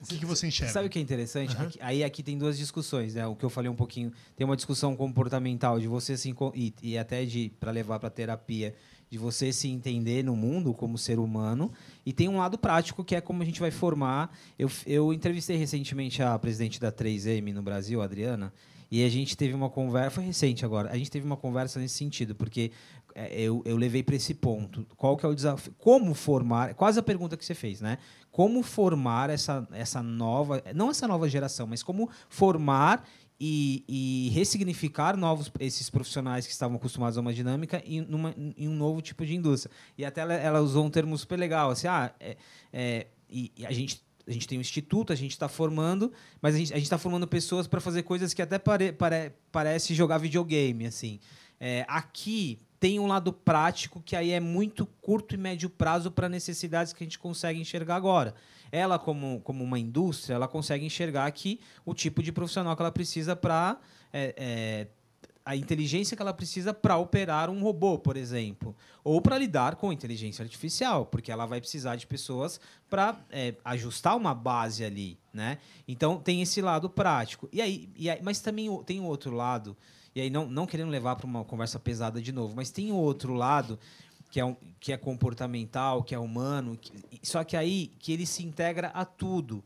O que, que, você enxerga? Sabe o que é interessante? Uhum. Aqui, aí aqui tem duas discussões, né? O que eu falei um pouquinho, tem uma discussão comportamental de você se e, e até de para levar para terapia, de você se entender no mundo como ser humano, e tem um lado prático que é como a gente vai formar. Eu, eu entrevistei recentemente a presidente da 3M no Brasil, a Adriana, e a gente teve uma conversa, foi recente agora, a gente teve uma conversa nesse sentido, porque é, eu, eu levei para esse ponto. Qual que é o desafio? Como formar? Quase a pergunta que você fez, né? Como formar essa, essa nova, não essa nova geração, mas como formar e, e, ressignificar novos esses profissionais que estavam acostumados a uma dinâmica em, numa, em um novo tipo de indústria. E até ela, ela usou um termo super legal, assim, ah, é, é, e, e a gente a gente tem um instituto, a gente está formando, mas a gente está formando pessoas para fazer coisas que até pare, pare, parece jogar videogame, assim. É, aqui tem um lado prático que aí é muito curto e médio prazo para necessidades que a gente consegue enxergar agora. Ela, como, como uma indústria, ela consegue enxergar que o tipo de profissional que ela precisa para é, é, a inteligência que ela precisa para operar um robô, por exemplo, ou para lidar com inteligência artificial, porque ela vai precisar de pessoas para é, ajustar uma base ali, né? Então tem esse lado prático. E aí, e aí mas também tem o outro lado. E aí não, não querendo levar para uma conversa pesada de novo, mas tem o outro lado que é, um, que é comportamental, que é humano, que, só que aí que ele se integra a tudo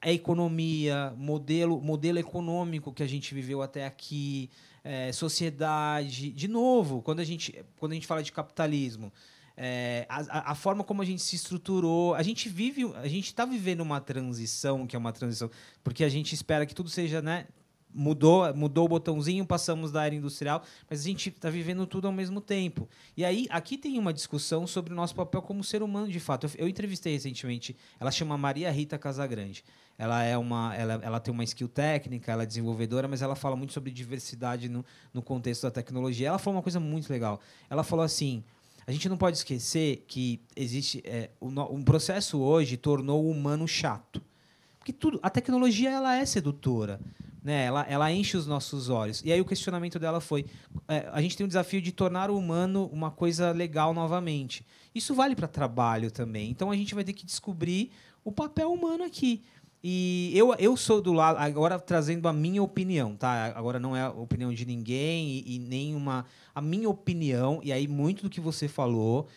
a economia, modelo, modelo econômico que a gente viveu até aqui, é, sociedade. De novo, quando a gente, quando a gente fala de capitalismo, é, a, a, forma como a gente se estruturou, a gente vive, a gente está vivendo uma transição, que é uma transição, porque a gente espera que tudo seja, né? Mudou, mudou o botãozinho, passamos da era industrial, mas a gente está vivendo tudo ao mesmo tempo. E aí, aqui tem uma discussão sobre o nosso papel como ser humano, de fato. Eu, eu entrevistei recentemente, ela chama Maria Rita Casagrande ela é uma ela, ela tem uma skill técnica, ela é desenvolvedora, mas ela fala muito sobre diversidade no, no contexto da tecnologia. Ela falou uma coisa muito legal. Ela falou assim: a gente não pode esquecer que existe é, um processo hoje tornou o humano chato, porque tudo a tecnologia ela é sedutora. Né, ela, ela enche os nossos olhos. E aí o questionamento dela foi: é, a gente tem um desafio de tornar o humano uma coisa legal novamente. Isso vale para trabalho também. Então a gente vai ter que descobrir o papel humano aqui. E eu, eu sou do lado, agora trazendo a minha opinião, tá? Agora não é a opinião de ninguém e, e nem uma. A minha opinião, e aí muito do que você falou,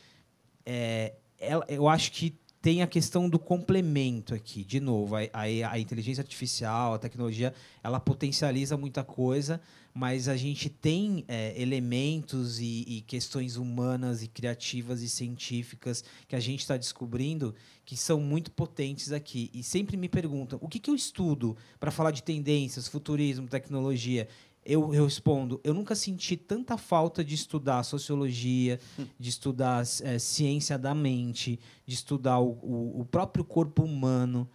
é, ela, eu acho que tem a questão do complemento aqui. De novo, a, a, a inteligência artificial, a tecnologia, ela potencializa muita coisa, mas a gente tem é, elementos e, e, questões humanas e criativas e científicas que a gente está descobrindo que são muito potentes aqui. E sempre me perguntam o que, que eu estudo para falar de tendências, futurismo, tecnologia. Eu, respondo, eu nunca senti tanta falta de estudar sociologia, de estudar é, ciência da mente, de estudar o, o, o próprio corpo humano.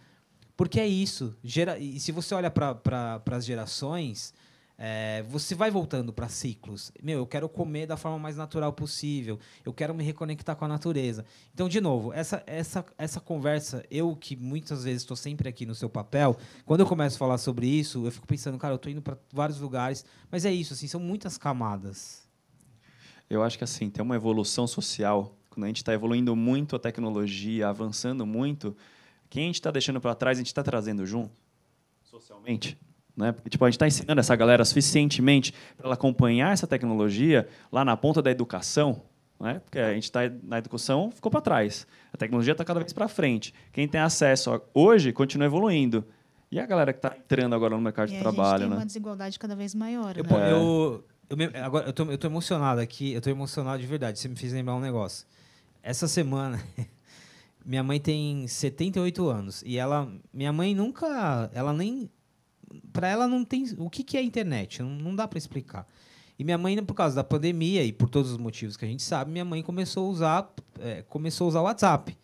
Porque é isso. Gera, e se você olha para as gerações, é, você vai voltando para ciclos. Meu, eu quero comer da forma mais natural possível. Eu quero me reconectar com a natureza. Então, de novo, essa, essa, essa conversa, eu que muitas vezes estou sempre aqui no seu papel, quando eu começo a falar sobre isso, eu fico pensando, cara, eu estou indo para vários lugares, mas é isso, assim, são muitas camadas. Eu acho que assim tem uma evolução social. Quando a gente está evoluindo muito a tecnologia, avançando muito, quem a gente está deixando para trás, a gente está trazendo junto, socialmente. Né? Porque, tipo, a gente está ensinando essa galera suficientemente para ela acompanhar essa tecnologia lá na ponta da educação, né? porque a gente está na educação ficou para trás. A tecnologia está cada vez para frente. Quem tem acesso hoje continua evoluindo. E a galera que está entrando agora no mercado e de trabalho, a gente tem né? uma desigualdade cada vez maior. Eu, né? eu, eu, eu, agora eu tô, eu tô emocionado aqui, eu tô emocionado de verdade. Você me fez lembrar um negócio. Essa semana, minha mãe tem 78 anos e ela, minha mãe nunca, ela nem para ela não tem o que, que é internet, não, não dá para explicar. E minha mãe, por causa da pandemia e por todos os motivos que a gente sabe, minha mãe começou a usar, é, começou a usar o WhatsApp.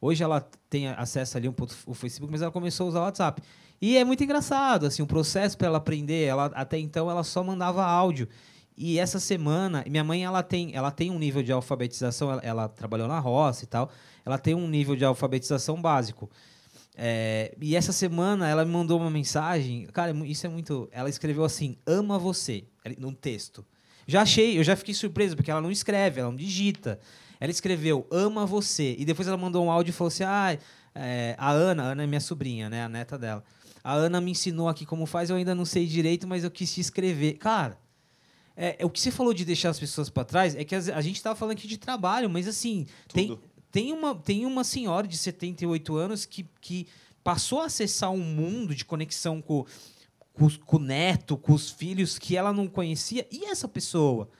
Hoje ela tem acesso ali um pouco o Facebook, mas ela começou a usar o WhatsApp. E é muito engraçado, assim, o processo para ela aprender, ela até então ela só mandava áudio. E essa semana, minha mãe ela tem, ela tem um nível de alfabetização, ela, ela trabalhou na roça e tal, ela tem um nível de alfabetização básico. É, e essa semana ela me mandou uma mensagem, cara, é isso é muito. Ela escreveu assim: ama você, num texto. Já achei, eu já fiquei surpreso, porque ela não escreve, ela não digita. Ela escreveu ama você, e depois ela mandou um áudio e falou assim: ah, é, a Ana, a Ana é minha sobrinha, né, a neta dela. A Ana me ensinou aqui como faz, eu ainda não sei direito, mas eu quis te escrever. Cara, é, é o que você falou de deixar as pessoas para trás é que a, gente estava falando aqui de trabalho, mas assim, Tudo. tem tem uma, tem uma senhora de 78 anos que, que passou a acessar um mundo de conexão com, com, com o neto, com os filhos, que ela não conhecia. E essa pessoa?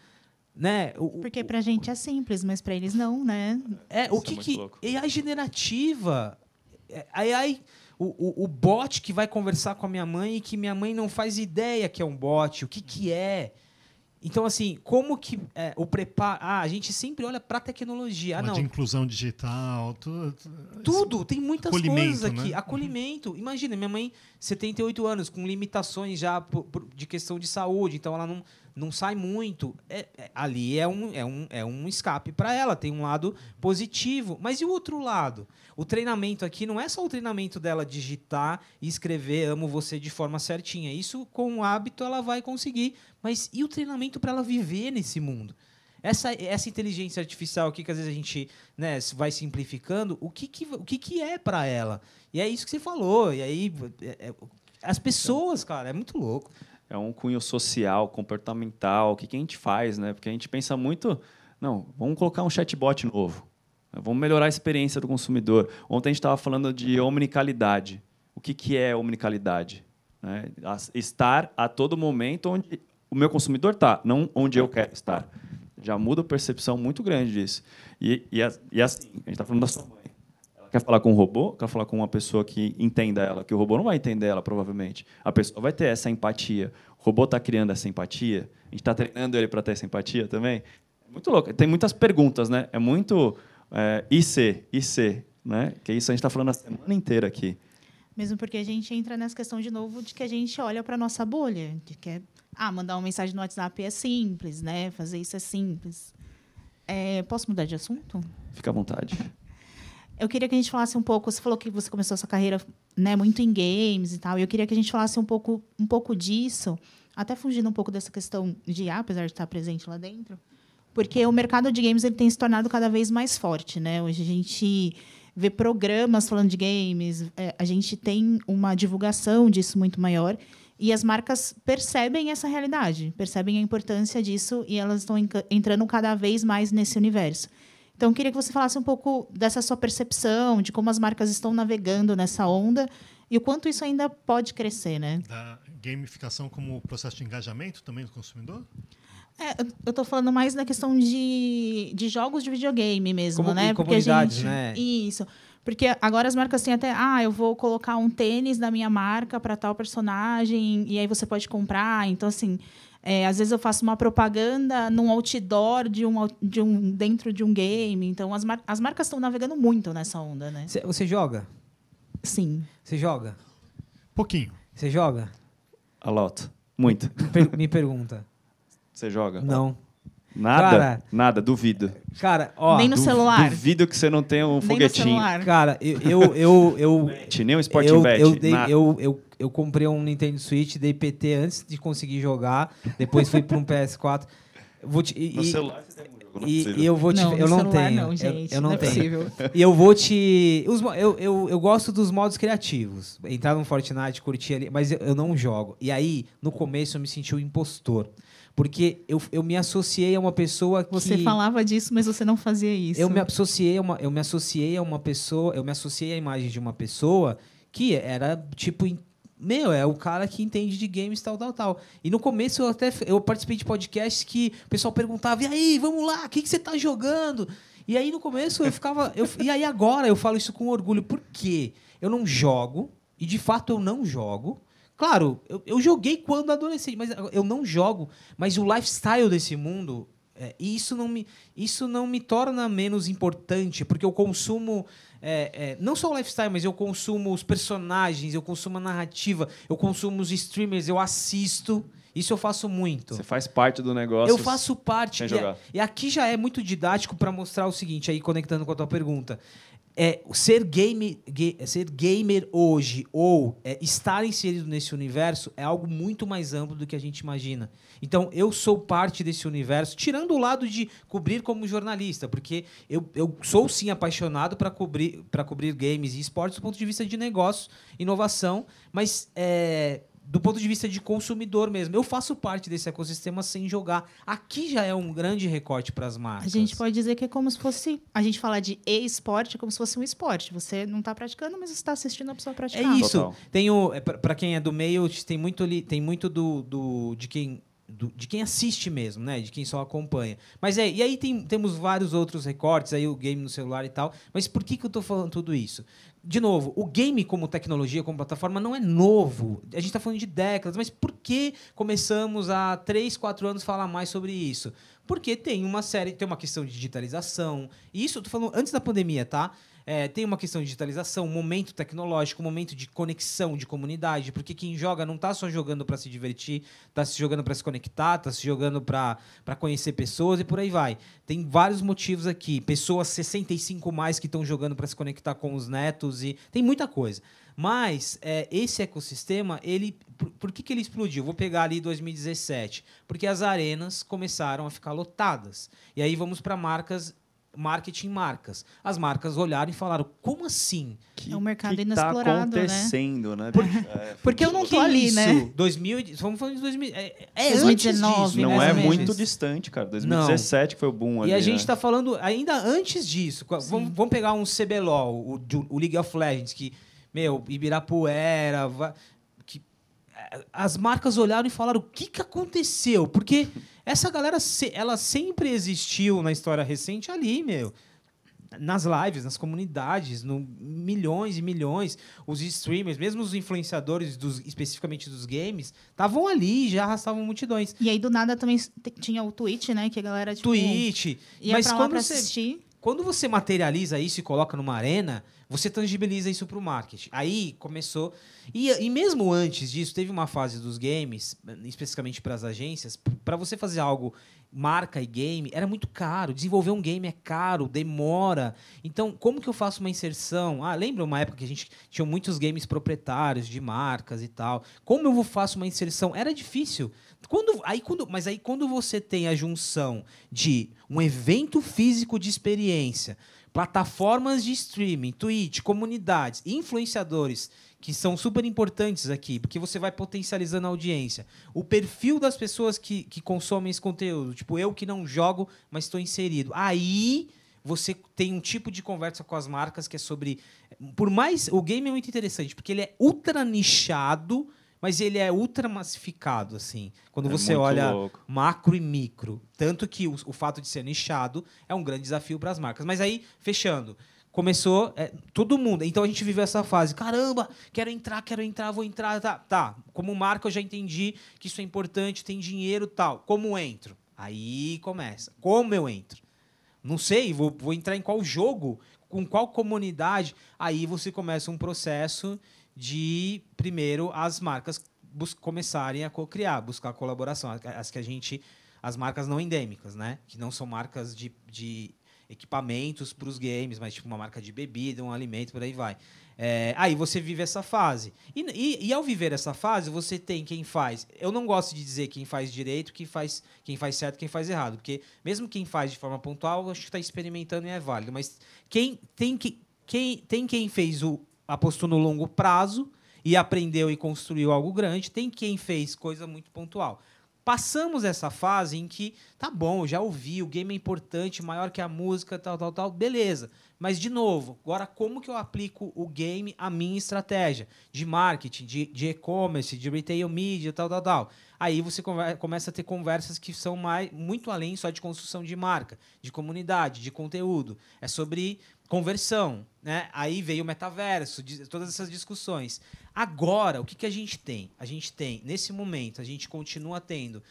Né? O, Porque pra gente é simples, mas para eles não, né? É, o que é que. AI generativa. É, AI. O, o, o bot que vai conversar com a minha mãe e que minha mãe não faz ideia que é um bot, o que, que é. Então, assim, como que é, o preparo. Ah, a gente sempre olha para a tecnologia. Ah, não. De inclusão digital, tudo. Tudo, tem muitas coisas aqui. Né? Acolhimento. Imagina, minha mãe, 78 anos, com limitações já por, por, de questão de saúde, então ela não, não sai muito. É, é, ali é um, é um, é um escape para ela, tem um lado positivo. Mas e o outro lado? O treinamento aqui não é só o treinamento dela digitar e escrever amo você de forma certinha. Isso, com o hábito, ela vai conseguir. Mas e o treinamento para ela viver nesse mundo? Essa, essa inteligência artificial aqui, que às vezes a gente né, vai simplificando, o que, que, o que, que é para ela? E é isso que você falou. E aí, é, é, as pessoas, cara, é muito louco. É um cunho social, comportamental, o que, que a gente faz, né? Porque a gente pensa muito, não, vamos colocar um chatbot novo. Vamos melhorar a experiência do consumidor. Ontem a gente estava falando de omnicalidade. O que, que é omnicalidade? Né? Estar a todo momento onde o meu consumidor está, não onde eu quero estar. Já muda a percepção muito grande disso. E, e, e assim, a gente está falando da sua mãe. Quer falar com um robô, quer falar com uma pessoa que entenda ela, que o robô não vai entender ela, provavelmente. A pessoa vai ter essa empatia. O robô está criando essa empatia. A gente está treinando ele para ter essa empatia também. É muito louco. Tem muitas perguntas, né? É muito é, IC, IC, né? Que isso a gente está falando a semana inteira aqui. Mesmo porque a gente entra nessa questão de novo de que a gente olha para nossa bolha, de que é, ah, mandar uma mensagem no WhatsApp é simples, né? Fazer isso é simples. É, posso mudar de assunto? Fica à vontade. Eu queria que a gente falasse um pouco. Você falou que você começou a sua carreira, né, muito em games e tal. E eu queria que a gente falasse um pouco, um pouco disso, até fugindo um pouco dessa questão de IA, apesar de estar presente lá dentro, porque o mercado de games ele tem se tornado cada vez mais forte, né? Hoje a gente vê programas falando de games, é, a gente tem uma divulgação disso muito maior e as marcas percebem essa realidade, percebem a importância disso e elas estão entrando cada vez mais nesse universo. Então, eu queria que você falasse um pouco dessa sua percepção, de como as marcas estão navegando nessa onda e o quanto isso ainda pode crescer, né? Da gamificação como processo de engajamento também do consumidor? É, eu estou falando mais da questão de, de jogos de videogame mesmo, Como, né? Porque a gente, né? Isso. Porque agora as marcas têm até, ah, eu vou colocar um tênis da minha marca para tal personagem e aí você pode comprar. Então assim, é, às vezes eu faço uma propaganda num outdoor de um, de um dentro de um game. Então as, mar as marcas estão navegando muito nessa onda, né? Você joga? Sim. Você joga? Pouquinho. Você joga? A lot. Muito. Me pergunta. Você joga? Não. Nada? Cara, nada, duvido. Cara, ó. Nem no duv celular. Duvido que você não tenha um Nem foguetinho. Cara, eu. eu, eu, eu nem um Sport eu, Bet. Eu, dei, eu, eu, eu comprei um Nintendo Switch, dei PT antes de conseguir jogar. Depois fui para um PS4. Vou te, e, no celular você tem e, e, eu vou te. Não, eu não tenho. Não, gente, eu, eu não, não é tenho. Possível. E eu vou te. Os, eu, eu, eu gosto dos modos criativos. Entrar no Fortnite, curtir ali, mas eu, eu não jogo. E aí, no começo, eu me senti o um impostor. Porque eu, eu me associei a uma pessoa que. Você falava disso, mas você não fazia isso. Eu me associei a uma, eu me associei a uma pessoa. Eu me associei à imagem de uma pessoa que era, tipo, meu, é o cara que entende de games, tal, tal, tal. E no começo eu até eu participei de podcasts que o pessoal perguntava: e aí, vamos lá, o que, que você está jogando? E aí no começo eu ficava. Eu, e aí agora eu falo isso com orgulho. Por quê? Eu não jogo, e de fato eu não jogo. Claro, eu, eu joguei quando adolescente, mas eu não jogo. Mas o lifestyle desse mundo, é, isso, não me, isso não me torna menos importante, porque eu consumo. É, é, não só o lifestyle, mas eu consumo os personagens, eu consumo a narrativa, eu consumo os streamers, eu assisto. Isso eu faço muito. Você faz parte do negócio. Eu faço parte. Sem jogar. E, e aqui já é muito didático para mostrar o seguinte, aí conectando com a tua pergunta é, ser, game, ser gamer hoje ou é, estar inserido nesse universo é algo muito mais amplo do que a gente imagina. Então, eu sou parte desse universo, tirando o lado de cobrir como jornalista, porque eu, eu sou sim apaixonado para cobrir, cobrir games e esportes do ponto de vista de negócio, inovação, mas é, do ponto de vista de consumidor mesmo. Eu faço parte desse ecossistema sem jogar. Aqui já é um grande recorte para as marcas. A gente pode dizer que é como se fosse. A gente fala de e-esporte como se fosse um esporte. Você não está praticando, mas está assistindo a pessoa praticar. É isso. Total. Tem o, é, para quem é do meio, tem muito ali, tem muito do, do de quem do, de quem assiste mesmo, né? De quem só acompanha. Mas é, e aí tem, temos vários outros recortes, aí o game no celular e tal. Mas por que, que eu estou falando tudo isso? de novo, o game como tecnologia, como plataforma, não é novo. A gente está falando de décadas, mas por que começamos há 3, 4 anos a falar mais sobre isso? Porque tem uma série, tem uma questão de digitalização. E isso, eu tô falando antes da pandemia, tá? É, tem uma questão de digitalização, momento tecnológico, momento de conexão, de comunidade, porque quem joga não está só jogando para se divertir, está se jogando para se conectar, está se jogando para conhecer pessoas e por aí vai. Tem vários motivos aqui. Pessoas 65 mais que estão jogando para se conectar com os netos e tem muita coisa. Mas é, esse ecossistema, ele, por, por, que, que ele explodiu? Vou pegar ali 2017. Porque as arenas começaram a ficar lotadas. E aí vamos para marcas marketing marcas. As marcas olharam e falaram: como assim? Que, é um mercado que inexplorado, tá acontecendo, né? né? Por, é, porque eu não tô ali, isso? né? 2000, vamos falando de 2000, é, é 2019, disso, não é muito distante, cara. 2017 não. que foi o boom ali. E a gente está né? falando ainda antes disso. Vamos, vamos, pegar um CBLOL, o, o League of Legends, que meu, Ibirapuera, que as marcas olharam e falaram o que, que aconteceu? Porque essa galera, ela sempre existiu na história recente ali, meu. Nas lives, nas comunidades, no, milhões e milhões. Os streamers, mesmo os influenciadores, dos, especificamente dos games, estavam ali já arrastavam multidões. E aí, do nada, também tinha o Twitch, né? Que a galera, tipo... Twitch. Ia mas pra quando pra você, assistir. Quando você materializa isso e coloca numa arena, você tangibiliza isso para o marketing. Aí começou. E, e mesmo antes disso, teve uma fase dos games, especificamente para as agências, para você fazer algo marca e game, era muito caro. Desenvolver um game é caro, demora. Então, como que eu faço uma inserção? Ah, lembra uma época que a gente tinha muitos games proprietários de marcas e tal. Como eu faço uma inserção? Era difícil. Quando, aí, quando, mas aí quando você tem a junção de um evento físico de experiência plataformas de streaming, Twitch, comunidades, influenciadores, que são super importantes aqui, porque você vai potencializando a audiência. O perfil das pessoas que, que consomem esse conteúdo, tipo eu que não jogo, mas estou inserido. Aí você tem um tipo de conversa com as marcas que é sobre. Por mais. O game é muito interessante, porque ele é ultra nichado mas ele é ultra massificado, assim. Quando é você olha louco. macro e micro. Tanto que o, o, fato de ser nichado é um grande desafio para as marcas. Mas aí, fechando. Começou é, todo mundo. Então a gente viveu essa fase. Caramba, quero entrar, quero entrar, vou entrar. Tá, tá. Como marca, eu já entendi que isso é importante, tem dinheiro tal. Como entro? Aí começa. Como eu entro? Não sei, vou, vou entrar em qual jogo, com qual comunidade. Aí você começa um processo de, primeiro, as marcas começarem a co-criar, buscar colaboração. As que a gente. As marcas não endêmicas, né? Que não são marcas de, de equipamentos para os games, mas tipo uma marca de bebida, um alimento, por aí vai. É, aí você vive essa fase. E, e, e, ao viver essa fase, você tem quem faz. Eu não gosto de dizer quem faz direito, quem faz, quem faz certo, quem faz errado. Porque mesmo quem faz de forma pontual, acho que está experimentando e é válido. Mas quem tem, que, quem, tem quem fez o, apostou no longo prazo e aprendeu e construiu algo grande, tem quem fez coisa muito pontual. Passamos essa fase em que, tá bom, já ouvi, o game é importante, maior que a música, tal, tal, tal, beleza. Mas, de novo, agora como que eu aplico o game à minha estratégia de marketing, de e-commerce, de retail media, tal, tal, tal. Aí você começa a ter conversas que são mais, muito além só de construção de marca, de comunidade, de conteúdo. É sobre conversão, né? Aí veio o metaverso, todas essas discussões. Agora, o que, que a gente tem? A gente tem, nesse momento, a gente continua tendo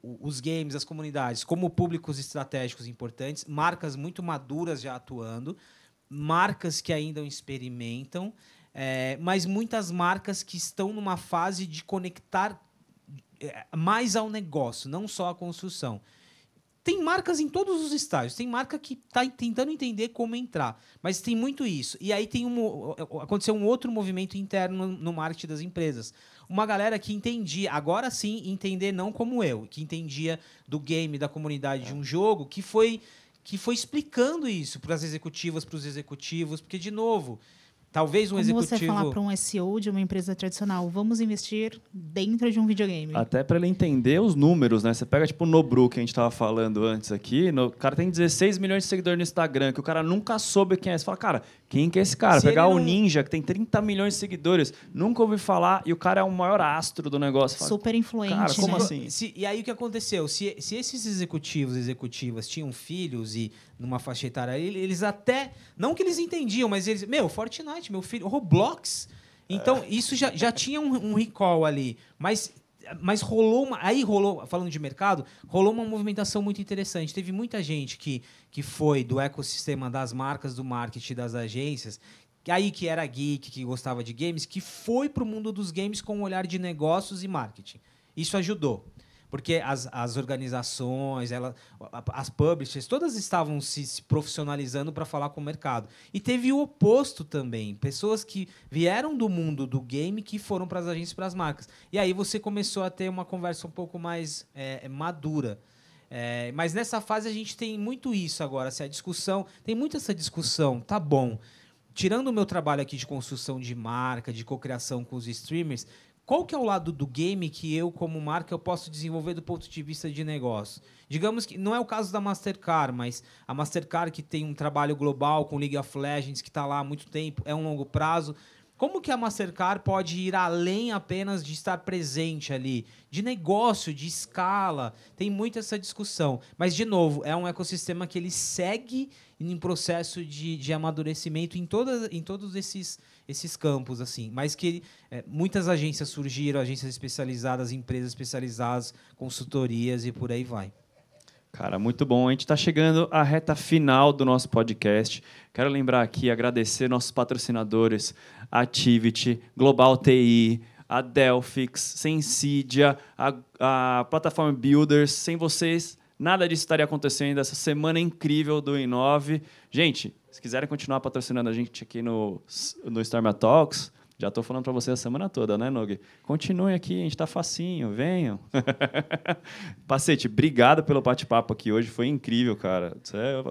os games, as comunidades, como públicos estratégicos importantes, marcas muito maduras já atuando, marcas que ainda experimentam, é, mas muitas marcas que estão numa fase de conectar é, mais ao negócio, não só à construção. Tem marcas em todos os estágios. Tem marca que está tentando entender como entrar. Mas tem muito isso. E aí tem um, aconteceu um outro movimento interno no, marketing das empresas. Uma galera que entendia, agora sim, entender não como eu, que entendia do game, da comunidade de um jogo, que foi, que foi explicando isso para as executivas, para os executivos, porque, de novo, Talvez um Como executivo. você falar para um SEO de uma empresa tradicional, vamos investir dentro de um videogame. Até para ele entender os números, né? Você pega tipo o Nobru, que a gente estava falando antes aqui, no... o cara tem 16 milhões de seguidores no Instagram, que o cara nunca soube quem é. Você fala, cara, quem que é esse cara? Se Pegar não... o Ninja, que tem 30 milhões de seguidores, nunca ouvi falar, e o cara é o maior astro do negócio. Fala, Super influente. Cara, como né? assim? Se, e aí o que aconteceu? Se, se esses executivos executivas tinham filhos e numa faixa etária. Eles até. Não que eles entendiam, mas eles. Meu, Fortnite, meu filho, Roblox. Então, é. isso já, já tinha um, um recall ali. Mas mas rolou uma, aí rolou, falando de mercado, rolou uma movimentação muito interessante. Teve muita gente que, que foi do ecossistema das marcas, do marketing, das agências, aí que era geek, que gostava de games, que foi para o mundo dos games com um olhar de negócios e marketing. Isso ajudou. Porque as, as organizações, ela, as publishers, todas estavam se, se profissionalizando para falar com o mercado. E teve o oposto também. Pessoas que vieram do mundo do game que foram para as agências para as marcas. E aí você começou a ter uma conversa um pouco mais é, madura. É, mas nessa fase a gente tem muito isso agora. Se a discussão. Tem muito essa discussão, tá bom. Tirando o meu trabalho aqui de construção de marca, de cocriação com os streamers, qual que é o lado do game que eu, como marca, eu posso desenvolver do ponto de vista de negócio? Digamos que não é o caso da Mastercard, mas a Mastercard que tem um trabalho global com League of Legends, que está lá há muito tempo, é um longo prazo. Como que a Mastercard pode ir além apenas de estar presente ali? De negócio, de escala, tem muito essa discussão. Mas, de novo, é um ecossistema que ele segue em processo de, de amadurecimento em, toda, em todos esses, esses campos. assim. Mas que é, muitas agências surgiram, agências especializadas, empresas especializadas, consultorias e por aí vai. Cara, muito bom. A gente está chegando à reta final do nosso podcast. Quero lembrar aqui, agradecer nossos patrocinadores, Activity, Global TI, a Delphix, Sensidia, a, a plataforma Builders. Sem vocês, nada disso estaria acontecendo. Essa semana incrível do Inove. Gente, se quiserem continuar patrocinando a gente aqui no, no Storm Talks, já estou falando para vocês a semana toda, né, Nog? Continuem aqui, a gente está facinho, venham. Pacete, obrigado pelo bate-papo aqui hoje, foi incrível, cara. Você é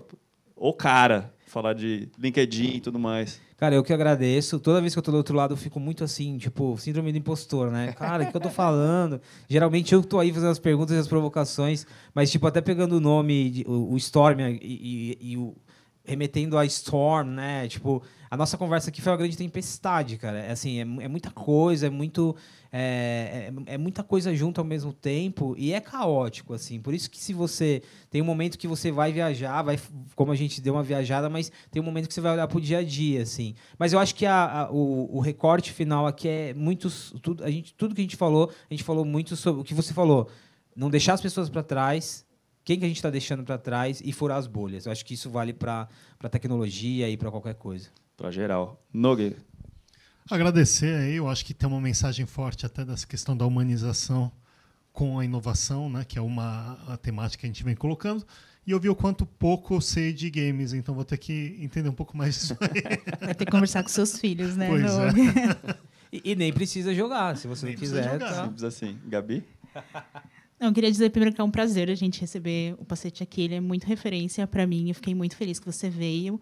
o cara falar de LinkedIn e tudo mais. Cara, eu que agradeço. Toda vez que eu tô do outro lado, eu fico muito assim, tipo, síndrome do impostor, né? Cara, o que eu tô falando? Geralmente eu tô aí fazendo as perguntas e as provocações, mas, tipo, até pegando o nome, o, Storm e, e, e o remetendo a Storm, né? Tipo, a nossa conversa aqui foi uma grande tempestade, cara. É, assim, é, é muita coisa, é muito. É, é, é, muita coisa junto ao mesmo tempo e é caótico, assim. Por isso que se você. Tem um momento que você vai viajar, vai, como a gente deu uma viajada, mas tem um momento que você vai olhar pro dia a dia, assim. Mas eu acho que a, a, o, o, recorte final aqui é muito. Tudo, a gente, tudo que a gente falou, a gente falou muito sobre o que você falou. Não deixar as pessoas para trás, quem que a gente está deixando para trás e furar as bolhas. Eu acho que isso vale para tecnologia e para qualquer coisa. Para geral. Nogue. Agradecer aí, eu acho que tem uma mensagem forte até dessa questão da humanização com a inovação, né, que é uma a temática que a gente vem colocando. E eu vi o quanto pouco eu sei de games, então vou ter que entender um pouco mais disso aí. Vai ter que conversar com seus filhos, né? Pois é. e, e, nem precisa jogar, se você nem não quiser. Tá. Simples assim. Gabi? Não, eu queria dizer primeiro que é um prazer a gente receber o Pacete aqui. Ele é muito referência para mim. Eu fiquei muito feliz que você veio.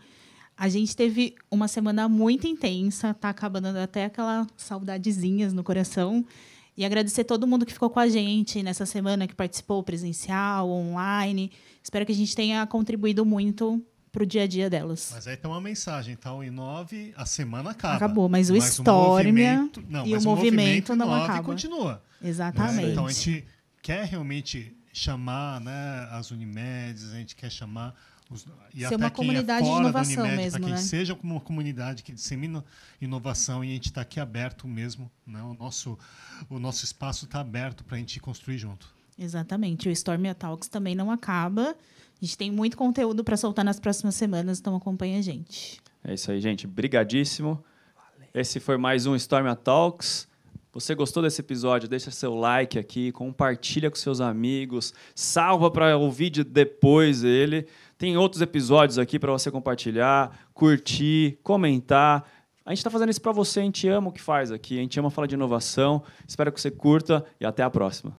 A gente teve uma semana muito intensa, tá acabando até aquela saudadezinhas no coração. E agradecer todo mundo que ficou com a gente nessa semana, que participou presencial, online. Espero que a gente tenha contribuído muito para o dia a dia delas. Mas aí tem uma mensagem, tá? O I9, a semana acaba. Acabou, mas o Stormia e o movimento, movimento não acaba. continua. Exatamente. Né? Então a gente quer realmente chamar né, as Unimedes, a gente quer chamar os, e Ser até uma comunidade é de inovação Unimed, mesmo, que né? seja uma comunidade que dissemina inovação e a gente está aqui aberto mesmo, né? O nosso o nosso espaço está aberto para a gente construir junto. Exatamente. O Storm Talks também não acaba. A gente tem muito conteúdo para soltar nas próximas semanas, então acompanha a gente. É isso aí, gente. Brigadíssimo. Esse foi mais um Storm Talks. Você gostou desse episódio? Deixa seu like aqui, compartilha com seus amigos, salva para ouvir depois ele. Tem outros episódios aqui para você compartilhar, curtir, comentar. A gente está fazendo isso para você, a gente ama o que faz aqui, a gente ama falar de inovação. Espero que você curta e até a próxima.